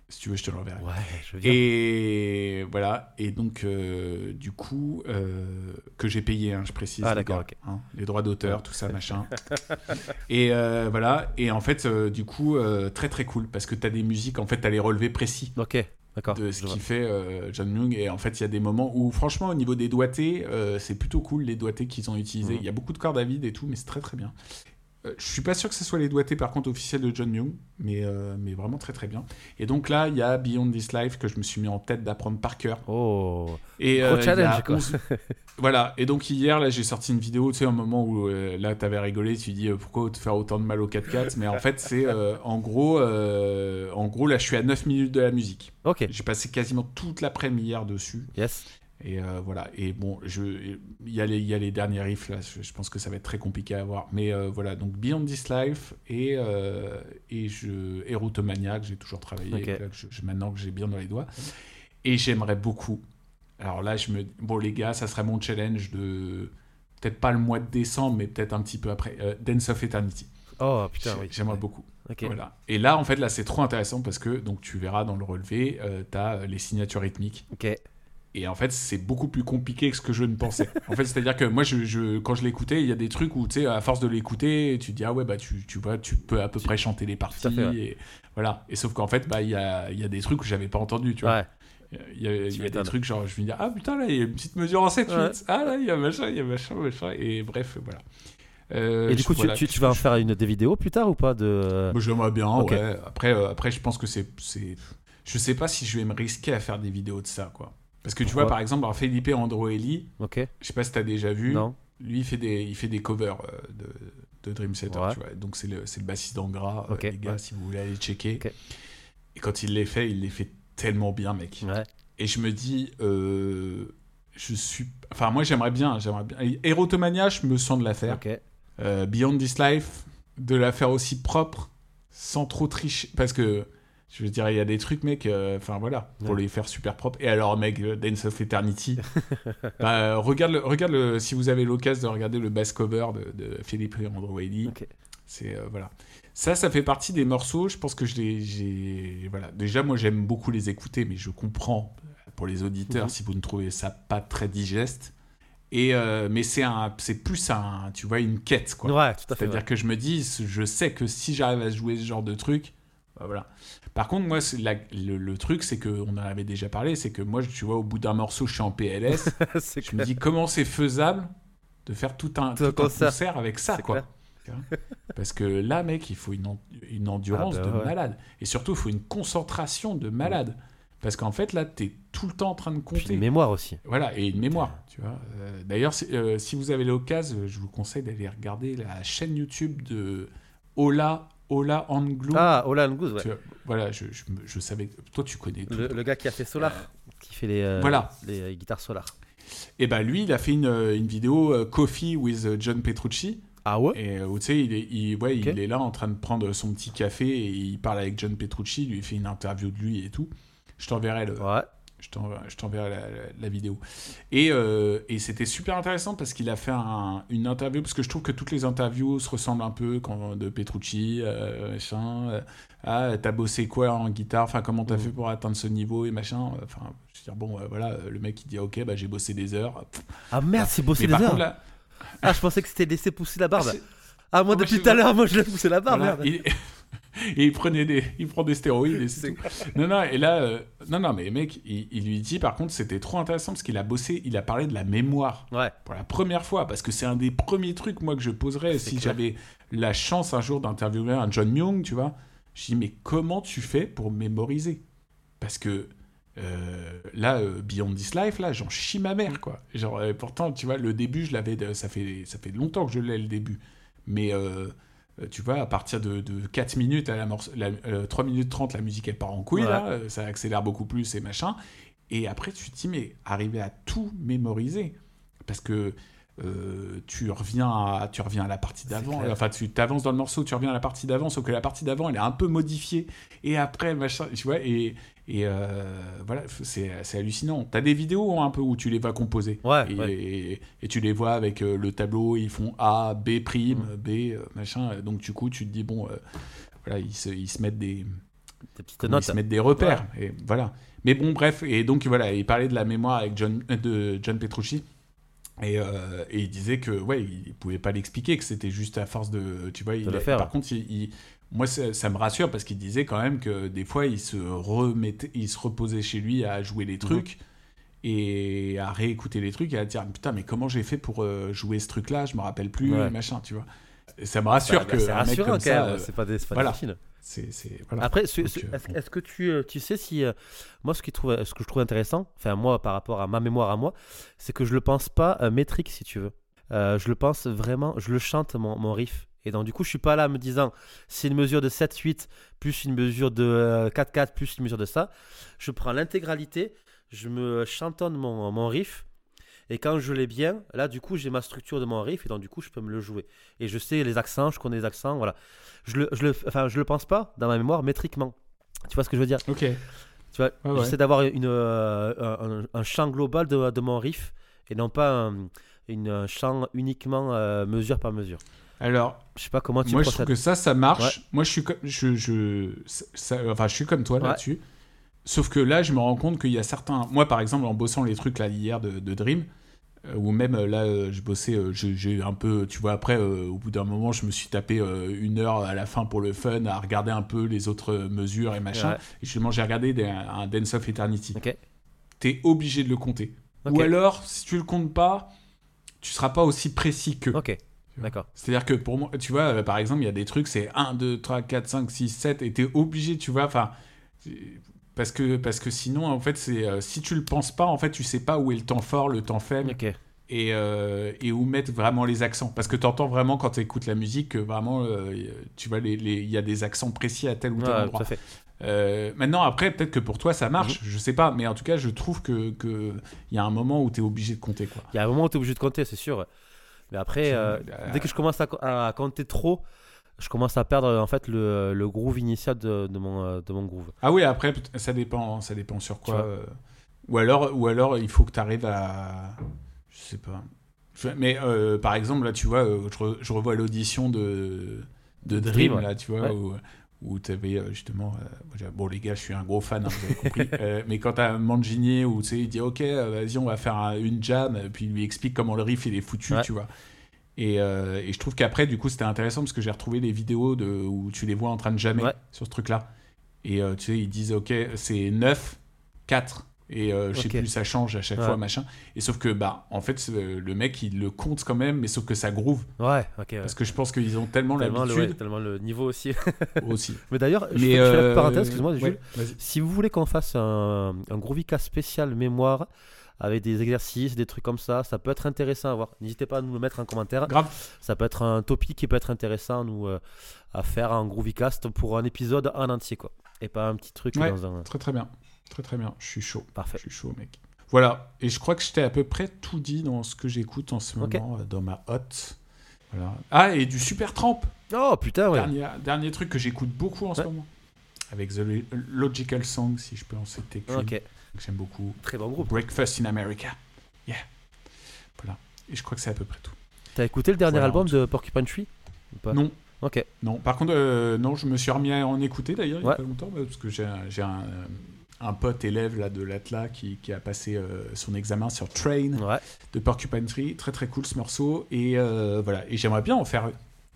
Si tu veux, je te l'enverrai.
Ouais, je viens.
Et voilà, et donc euh, du coup, euh, que j'ai payé, hein, je précise.
Ah, d'accord, ok.
hein, les droits d'auteur, tout ça, machin. et voilà, et en fait, du coup, très très cool, parce que tu as des musiques, en fait, tu as les relevés précis
Ok.
De ce qui fait euh, John Young. Et en fait, il y a des moments où, franchement, au niveau des doigtés, euh, c'est plutôt cool les doigtés qu'ils ont utilisés.
Mhm.
Il y a beaucoup de cordes à vide et tout, mais c'est très très bien. Euh, je suis pas sûr que ce soit les doigtés par contre officiels de John Young, mais, euh, mais vraiment très très bien. Et donc là, il y a Beyond This Life que je me suis mis en tête d'apprendre par cœur.
Oh,
Et
Gros
euh,
challenge, quoi.
11 Voilà, et donc hier, là, j'ai sorti une vidéo, tu sais, un moment où euh, là, t'avais rigolé, tu dis pourquoi te faire autant de mal au 4x4, mais en fait, c'est en gros, en gros, là, je suis à 9 minutes de la musique.
ok.
J'ai passé quasiment toute l'après-midi hier dessus.
Yes.
Et euh, voilà. Et bon, il y, a les- y a les derniers riffs là. Je, je pense que ça va être très compliqué à voir. Mais euh, voilà. Donc Beyond This Life et euh, et je Erotomania que j'ai toujours travaillé.
Ok.
là, que je, je- maintenant que j'ai bien dans les doigts. Et j'aimerais beaucoup. Alors là, je me bon les gars, ça serait mon challenge de peut-être pas le mois de décembre, mais peut-être un petit peu après. euh, Dance of Eternity.
Oh putain, oui.
J'aimerais beaucoup. Voilà. Et là, en fait, là, c'est trop intéressant parce que donc tu verras dans le relevé, tu as les signatures rythmiques.
Ok.
Et en fait, c'est beaucoup plus compliqué que ce que je ne pensais. en fait, c'est-à-dire que moi, je, je- quand je l'écoutais, il y a des trucs où, tu sais, à force de l'écouter, tu te dis, ah ouais, bah, tu, tu vois, tu peux à peu près chanter les parties.
Fait, ouais.
et, voilà. Et sauf qu'en fait, bah, il y a, y a des trucs que j'avais pas entendus, tu vois.
Ouais.
Il y a, il y a des trucs, genre, je me dis, ah putain, là, il y a une petite mesure en 7
Ouais.
Ah là, il y a machin, il y a machin, machin. Et bref, voilà. Euh,
Et du
je-
coup, tu,
voilà,
tu, vas en
je-
faire une des vidéos plus tard ou pas de...
Moi, j'aimerais bien, ouais. Après, euh, après, je pense que c'est, c'est. Je sais pas si je vais me risquer à faire des vidéos de ça, quoi. Parce que tu vois, par exemple, alors Felipe Androelli,
Ok.
je sais pas si t'as déjà vu,
Non.
lui, il fait des, il fait des covers euh, de, de Dream Theater,
Ouais.
tu vois. Donc, c'est le, c'est le bassiste d'Angra, euh,
Ok,
les gars,
ouais.
si vous voulez aller checker.
Ok.
Et quand il les fait, il les fait tellement bien, mec.
Ouais.
Et je me dis, euh, je suis. Enfin, moi, j'aimerais bien, j'aimerais bien. Erotomania, je me sens de la faire.
Ok.
Euh, Beyond This Life, de la faire aussi propre, sans trop tricher. Parce que, je veux dire, il y a des trucs, mec, euh, enfin voilà, pour
Ouais.
les faire super propres. Et alors, mec, euh, Dance of Eternity, bah, euh, regarde, le, regarde le, si vous avez l'occasion de regarder le bass cover de, de Philippe Androidi,
Ok.
c'est, euh, voilà. Ça, ça fait partie des morceaux, je pense que je les, j'ai, voilà. Déjà, moi, j'aime beaucoup les écouter, mais je comprends, pour les auditeurs,
Mhm.
si vous ne trouvez ça pas très digeste. Et, euh, mais c'est un, c'est plus un, tu vois, une quête, quoi.
Ouais.
C'est-à-dire
ouais.
que je me dis, je sais que si j'arrive à jouer ce genre de truc, voilà. Par contre, moi, la- le, le truc, c'est qu'on en avait déjà parlé, c'est que moi, tu vois, au bout d'un morceau, je suis en PLS. je me dis, comment c'est faisable de faire tout un,
Tout un concert.
concert avec ça, quoi.
clair.
Tu Parce que là, mec, il faut une, en- une endurance
Ah bah
de
ouais.
malade. Et surtout, il faut une concentration de malade. Parce qu'en fait, là, t'es tout le temps en train de
Puis
compter.
une mémoire aussi.
Voilà, et une mémoire, tu vois. Euh, D'ailleurs, euh, si vous avez l'occasion, je vous conseille d'aller regarder la chaîne YouTube de Ola, Ola Anglou.
Ah, Ola Goose, ouais.
Voilà, je, je, je savais. Toi, tu connais tout.
Le, le gars qui a fait Solar, qui fait les, euh,
Voilà.
les euh, guitares Solar.
Et ben lui, il a fait une, euh, une vidéo euh, Coffee with John Petrucci.
Ah ouais?
Et euh, tu sais, il est, il, ouais, il est là en train de prendre son petit café et il parle avec John Petrucci, il lui fait une interview de lui et tout. Je t'enverrai le,
Ouais.
Je t'enverrai, la, la- la vidéo. Et, euh, et c'était super intéressant parce qu'il a fait un- une interview, parce que je trouve que toutes les interviews se ressemblent un peu quand, de Petrucci, euh, machin. euh, ah, t'as bossé quoi en guitare Enfin, comment t'as
Mhm.
fait pour atteindre ce niveau et machin Enfin, je veux dire, bon, voilà, le mec il dit, ok, bah j'ai bossé des heures.
Ah merde, c'est bosser
Mais
des heures.
contre, là,
Ah, je pensais que c'était laisser pousser la barbe.
c'est-
Ah, moi,
Ah, moi,
depuis tout à l'heure, moi, je l'ai poussé la barbe,
Voilà,
merde.
il... et il prenait des, il prend des stéroïdes et c'est tout. Non, non, et là, euh, non, non, mais mec, il, il lui dit, par contre, c'était trop intéressant parce qu'il a bossé, il a parlé de la mémoire
Ouais.
pour la première fois, parce que c'est un des premiers trucs, moi, que je poserais si j'avais la chance un jour d'interviewer un John Myung, tu vois. Je dis, mais comment tu fais pour mémoriser? Parce que euh, là, euh, Beyond This Life, là, j'en chie ma mère, quoi. Genre, pourtant, tu vois, le début, je l'avais, ça fait, ça fait longtemps que je l'ai, le début. Mais, tu vois, à partir de, de 4 minutes à la, la euh, 3 minutes 30, la musique, elle part en couille,
Ouais.
là, euh, ça accélère beaucoup plus et machin. Et après, tu te dis, mais arriver à tout mémoriser. Parce que euh, tu, reviens à, tu reviens à la partie d'avant. Enfin, tu t'avances dans le morceau, tu reviens à la partie d'avant, sauf que la partie d'avant, elle est un peu modifiée. Et après, machin, tu vois, et, et euh, voilà, c'est hallucinant. T'as des vidéos un peu où tu les vois composer.
Ouais,
Et,
ouais.
et- et tu les vois avec euh, le tableau, ils font A, B', prime,
Mm.
B, euh, machin. Donc, du coup, tu te dis, bon, voilà, ils se, ils se mettent des,
Des petites notes.
ils se mettent des repères. Et voilà. Mais bon, bref, et donc voilà, il parlait de la mémoire avec John, de John Petrucci. Et, euh, et il disait que ouais, il pouvait pas l'expliquer, que c'était juste à force de, tu vois. il
le faire.
Par contre, il, il- moi ça, ça me rassure parce qu'il disait quand même que des fois il se remettait, il se reposait chez lui à jouer
Mhm.
les trucs et à réécouter les trucs et à dire putain mais comment j'ai fait pour euh, jouer ce truc-là, je me rappelle plus,
Ouais.
machin, tu vois. Et ça me rassure
Bah, bah,
que
c'est
un mec
rassurant
comme
quand
ça,
même.
euh,
C'est pas des, pas
voilà.
des machines.
C'est, c'est- voilà.
Après, ce-
Donc,
ce-
euh,
est-ce que tu, euh, tu sais si. euh, moi, ce, qui trouve, ce que je trouve intéressant, enfin, moi, par rapport à ma mémoire à moi, c'est que je le pense pas euh, métrique, si tu veux. Euh, je le pense vraiment, je le chante, mon, mon riff. Et donc, du coup, je suis pas là me disant c'est une mesure de 7-8 plus une mesure de euh, 4-4 plus une mesure de ça. Je prends l'intégralité, je me chantonne mon, mon riff. Et quand je l'ai bien, là, du coup, j'ai ma structure de mon riff. Et donc, du coup, je peux me le jouer. Et je sais les accents, je connais les accents, voilà. Je le, je le, enfin, je le pense pas dans ma mémoire métriquement. Tu vois ce que je veux dire?
Ok.
Tu vois,
Ouais, ouais.
j'essaie d'avoir une, euh, un, un champ global de, de mon riff et non pas un, une, un champ uniquement euh, mesure par mesure.
Alors,
Je sais pas comment tu
Moi, je trouve que ça, ça marche. Moi, je suis comme, je, je, ça- enfin, je suis comme toi là-dessus. Sauf que là, je me rends compte qu'il y a certains. Moi, par exemple, en bossant les trucs là hier de, de Dream, euh, ou même euh, là, euh, je bossais, euh, j'ai un peu, tu vois, après, au bout d'un moment, je me suis tapé une heure à la fin pour le fun, à regarder un peu les autres mesures et machin.
Ouais.
Et justement, j'ai regardé des- un Dance of Eternity.
Ok.
T'es obligé de le compter. Ou alors, si tu le comptes pas, tu seras pas aussi précis que.
Ok, d'accord.
C'est-à-dire que pour moi, tu vois, par exemple, il y a des trucs, c'est 1, 2, 3, 4, 5, 6, 7, et t'es obligé, tu vois, enfin. Parce que, parce que sinon, en fait, c'est euh, si tu le penses pas, en fait, tu sais pas où est le temps fort, le temps faible, et, euh, et où mettre vraiment les accents. Parce que t'entends vraiment quand tu écoutes la musique que vraiment, euh, tu vois, il y a des accents précis à tel ou tel endroit. Euh, maintenant, après, peut-être que pour toi, ça marche,
Mhm.
je sais pas, mais en tout cas, je trouve que que il y a un moment où tu es obligé de compter, quoi.
Il y a un moment où tu es obligé de compter, c'est sûr. Mais après, Euh, dès que je commence à, co- à compter trop, je commence à perdre en fait le, le groove initial de, de mon, euh, de mon groove.
Ah oui, après, ça dépend, ça dépend sur quoi. euh, Ou, alors, ou alors, il faut que tu arrives à. Je sais pas. Mais euh, par exemple, là, tu vois, je, re- je revois l'audition de, de Dream, là, tu vois,
Ouais.
où, où tu avais justement. euh, bon, les gars, je suis un gros fan, hein, vous avez compris. Euh, mais quand tu as Mangini, où tu sais, il dit, OK, vas-y, on va faire un- une jam, puis il lui explique comment le riff il est foutu,
Ouais.
tu vois. Et, euh, et je trouve qu'après, du coup, c'était intéressant parce que j'ai retrouvé les vidéos de, où tu les vois en train de jammer
Ouais.
sur ce truc-là. Et euh, tu sais, ils disent, OK, c'est 9, 4. Et euh, je sais plus, ça change à chaque
Ouais.
fois, machin. Et sauf que, bah, en fait, le mec, il le compte quand même, mais sauf que ça groove.
Ouais, ok. ouais.
Parce que je pense qu'ils ont tellement
Tellement le,
l'habitude
tellement le niveau aussi.
aussi.
Mais d'ailleurs, je, fais-
euh,
parenthèse, excuse-moi, Jules. Si vous voulez qu'on fasse un, un Groovica spécial mémoire avec des exercices, des trucs comme ça, ça peut être intéressant à voir. N'hésitez pas à nous le mettre en commentaire.
Grave.
Ça peut être un topic qui peut être intéressant nous, euh, à faire en Groovicast pour un épisode en entier. quoi. Et pas un petit truc
Ouais.
dans un.
Très, très bien. Très, très bien. Je suis chaud.
Parfait.
Je suis chaud, mec. Voilà. Et je crois que je t'ai à peu près tout dit dans ce que j'écoute en ce moment euh, dans ma hotte. Voilà. Ah, et du Super Tramp.
Oh putain, ouais.
Dernier, dernier truc que j'écoute beaucoup en ce moment. Avec The Lo- Logical Song, si je peux en citer
Ok.
Que j'aime beaucoup.
Très bon groupe.
Breakfast in America. Yeah. Voilà. Et je crois que c'est à peu près tout.
T'as écouté le dernier
Voilà,
album de Porcupine Tree Ou pas?
Non,
Ok.
non. Par contre, euh, non, je me suis remis à en écouter d'ailleurs il y a
Ouais.
pas longtemps parce que j'ai un, euh, un pote élève là de l'Atla qui, qui a passé euh, son examen sur Train
Ouais,
de Porcupine Tree. Très très cool ce morceau et euh, voilà. Et j'aimerais bien en faire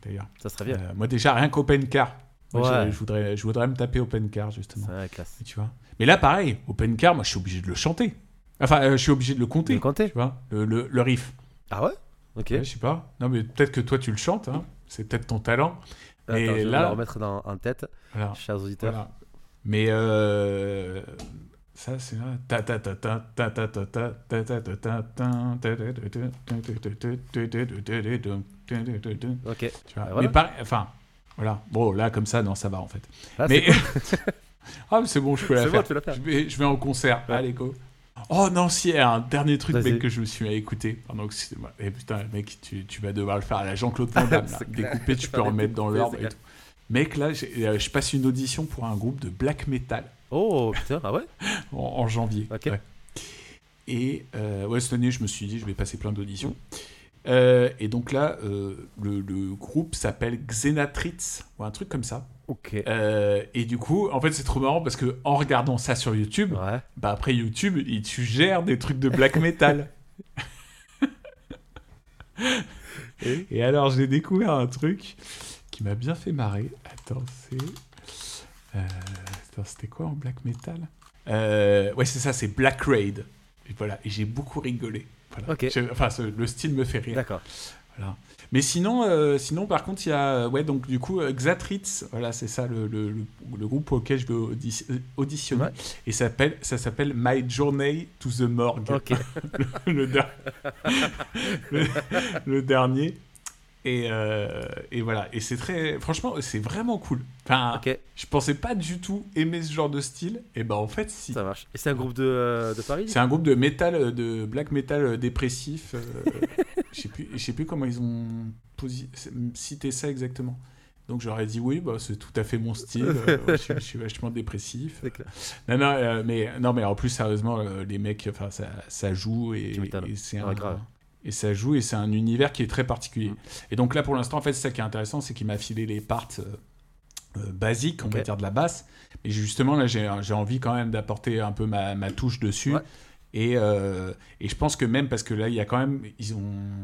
d'ailleurs.
ça serait bien.
Euh, moi déjà rien qu'Open Car. Moi,
Ouais.
je, je voudrais, je voudrais me taper Open Car justement.
C'est la classe.
Tu vois? Mais là, pareil, open car, moi, je suis obligé de le chanter. Enfin, je suis obligé de le compter.
Le compter.
Le, riff.
Ah ouais Ok.
Ouais, je sais pas. Non, mais peut-être que toi, tu le chantes. C'est peut-être ton talent.
Attends,
mais
je
là...
vais le remettre dans, en tête,
voilà.
chers auditeurs.
Mais ça, c'est là.
Ok.
Tu vois,
voilà.
Mais pareil, enfin, voilà. Bon, là, comme ça, non, ça va en fait.
Ah,
mais.
Cool
ah, mais c'est bon, je peux la
bon,
faire.
tu peux la faire.
Je vais, je vais en concert.
Ouais.
Allez, go. Oh non, si, il y a un dernier truc, mec, que je me suis mis à écouter. Pendant que Eh putain, mec, tu, tu vas devoir le faire à la Jean-Claude Van Damme. Découper, tu peux remettre dans l'ordre. et tout. Mec, là, euh, je passe une audition pour un groupe de black metal
Oh putain, ah ouais
en, en janvier.
Ok.
Ouais. Et euh, ouais, cette année, je me suis dit, je vais passer plein d'auditions. Euh, et donc là, euh, le, le groupe s'appelle Xenatritz, ou un truc comme ça. Euh, et du coup, en fait, c'est trop marrant parce que en regardant ça sur YouTube,
Ouais.
bah après YouTube, il suggère des trucs de black metal.
Et
et alors, j'ai découvert un truc qui m'a bien fait marrer. Attends, c'est. Euh, c'était quoi en black metal? Euh, Ouais, c'est ça, c'est Black Raid. Et voilà, et j'ai beaucoup rigolé. Voilà. Enfin, le style me fait rire.
D'accord.
Voilà. Mais sinon, euh, sinon, par contre, il y a, ouais, donc du coup, euh, Xatritz, voilà, c'est ça le, le, groupe auquel je audi- euh, auditionner,
Ouais.
et ça s'appelle, ça s'appelle My Journey to the Morgue, der- le- le dernier. Et, euh, et voilà, et c'est très, franchement, c'est vraiment cool. Enfin, je pensais pas du tout aimer ce genre de style, et ben en fait, si.
Ça marche. Et c'est un groupe de, euh, de Paris
C'est un groupe de métal, euh, de black metal dépressif. euh, je sais plus, comment ils ont posi- cité ça exactement. Donc j'aurais dit oui, bah, c'est tout à fait mon style. ouais, je, suis- je suis vachement dépressif.
Clair.
Non, non, mais non, mais en plus sérieusement, les mecs, enfin ça, ça joue et, c'est
Ouais,
un
grave.
Et ça joue et c'est un univers qui est très particulier.
Mm.
Et donc là, pour l'instant, en fait, c'est ça qui est intéressant, c'est qu'il m'a filé les parts euh, euh, basiques, on va dire de la basse. Mais justement, là, j'ai envie quand même d'apporter un peu ma, ma touche dessus.
Ouais.
Et, euh, et je pense que même parce que là, il y a quand même, ils ont,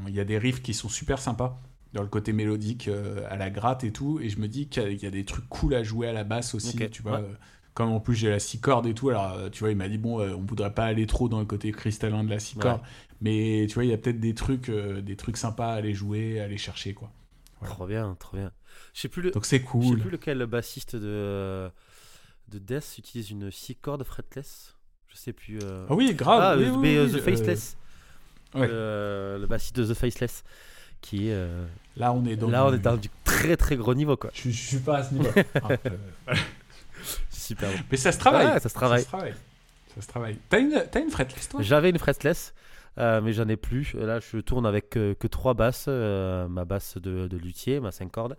il y a des riffs qui sont super sympas dans le côté mélodique, euh, à la gratte et tout. Et je me dis qu'il y, a- des trucs cool à jouer à la basse aussi, tu vois.
ouais.
Comme en plus j'ai la six cordes et tout, alors tu vois, il m'a dit bon, on voudrait pas aller trop dans le côté cristallin de la six
Ouais.
Mais tu vois, il y a peut-être des trucs, euh, des trucs sympas à aller jouer, à aller chercher quoi. Voilà.
Trop bien, trop bien. Je sais plus, le...
Donc c'est
je sais
cool.
plus lequel bassiste de, de Death utilise une 6 cordes fretless. Je sais plus. euh.
Ah oui, grave.
Ah,
oui,
euh, mais euh,
oui,
The
euh,
Faceless.
ouais.
Le, bassiste de The Faceless. Qui euh,
Là, on est dans.
Là, on
du-
est dans du très très gros niveau, quoi.
Je, je suis pas à ce niveau. Ah, euh,
Super
mais ça se travaille.
Ouais, ça se travaille.
Ça se travaille. Ça se travaille. T'as une, t'as une fretless toi?
J'avais une fretless, euh, mais j'en ai plus. Là, je tourne avec euh, que trois basses. euh, ma basse de, de luthier, ma 5 cordes.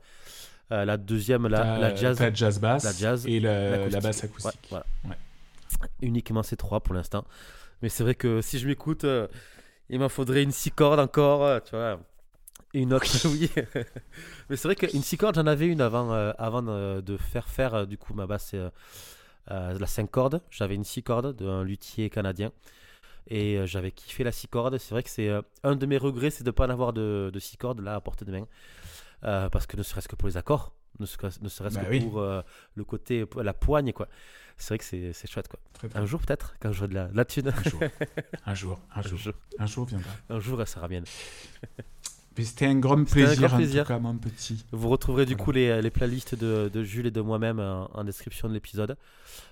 Euh, la deuxième, la, la jazz.
T'as jazz basse.
la jazz,
et la, la basse
Ouais,
acoustique.
voilà.
Ouais.
Uniquement ces trois pour l'instant. Mais c'est vrai que si je m'écoute, il m'en faudrait une 6 cordes encore. tu vois. Une autre, oui. Mais c'est vrai qu'une 6 cordes, j'en avais une avant, avant de, faire faire du coup ma basse, la 5 cordes. J'avais une 6 cordes d'un luthier canadien. Et euh, j'avais kiffé la 6 cordes. C'est vrai que c'est euh, un de mes regrets, c'est de ne pas en avoir de, de 6 cordes là à portée de main. Euh, parce que ne serait-ce que pour les accords, ne serait- ne serait-ce
Bah
que
oui.
pour euh, le côté, la poigne, quoi. C'est vrai que c'est c'est chouette, quoi. Un jour peut-être, quand j'aurai de la, de la thune.
Un jour. Un jour. Un jour. Un jour viendra.
un jour, elle sera mienne.
C'était un grand
C'était un
plaisir,
grand plaisir.
en tout cas, mon petit.
Vous retrouverez du
Voilà.
coup les, les playlists de, de Jules et de moi-même en, en description de l'épisode.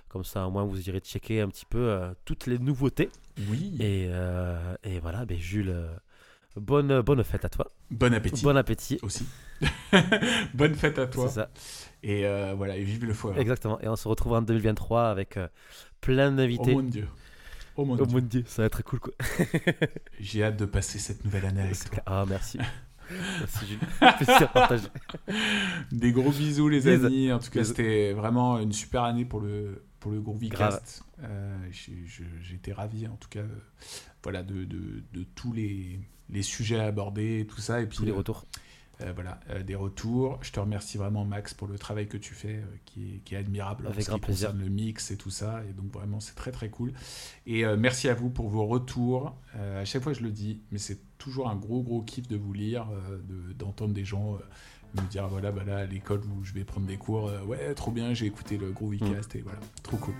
Comme ça, au moins, vous irez checker un petit peu euh, toutes les nouveautés.
Oui.
Et, euh, et voilà, ben, Jules, euh, bonne, bonne fête à toi.
Bon appétit.
Bon appétit.
Aussi. Bonne fête à toi.
C'est ça,
Et euh, voilà, et vive le foie.
exactement. Et on se retrouve en 2023 avec euh, plein
Oh
d'invités.
mon dieu. Oh mon
Oh
dieu.
mon dieu, ça va être cool quoi.
J'ai hâte de passer cette nouvelle année avec toi.
Ah, merci. Merci Jules. Partagé.
Des gros bisous les
Bisous.
amis. En tout cas, c'était vraiment une super année pour le pour le groupe. Vicast. Euh, J'étais ravi en tout cas, euh, voilà, de, de, de tous les, les sujets abordés, tout ça, et puis
Tous les
euh,
retours.
Euh, voilà, euh, des retours. Je te remercie vraiment Max pour le travail que tu fais, euh, qui, est, qui est admirable.
Avec grand plaisir.
Le mix et tout ça, et donc vraiment c'est très très cool. Et merci à vous pour vos retours. À chaque fois je le dis, mais c'est toujours un gros gros kiff de vous lire, de- d'entendre des gens. me dire voilà bah là à l'école où je vais prendre des cours ouais trop bien j'ai écouté le gros Weekcast et voilà trop cool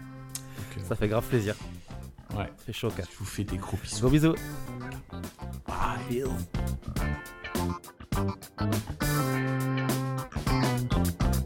Donc,
Ça fait grave plaisir.
ouais
fait chaud
je vous fais des gros bisous
Gros bisous.
Bye. Thank you.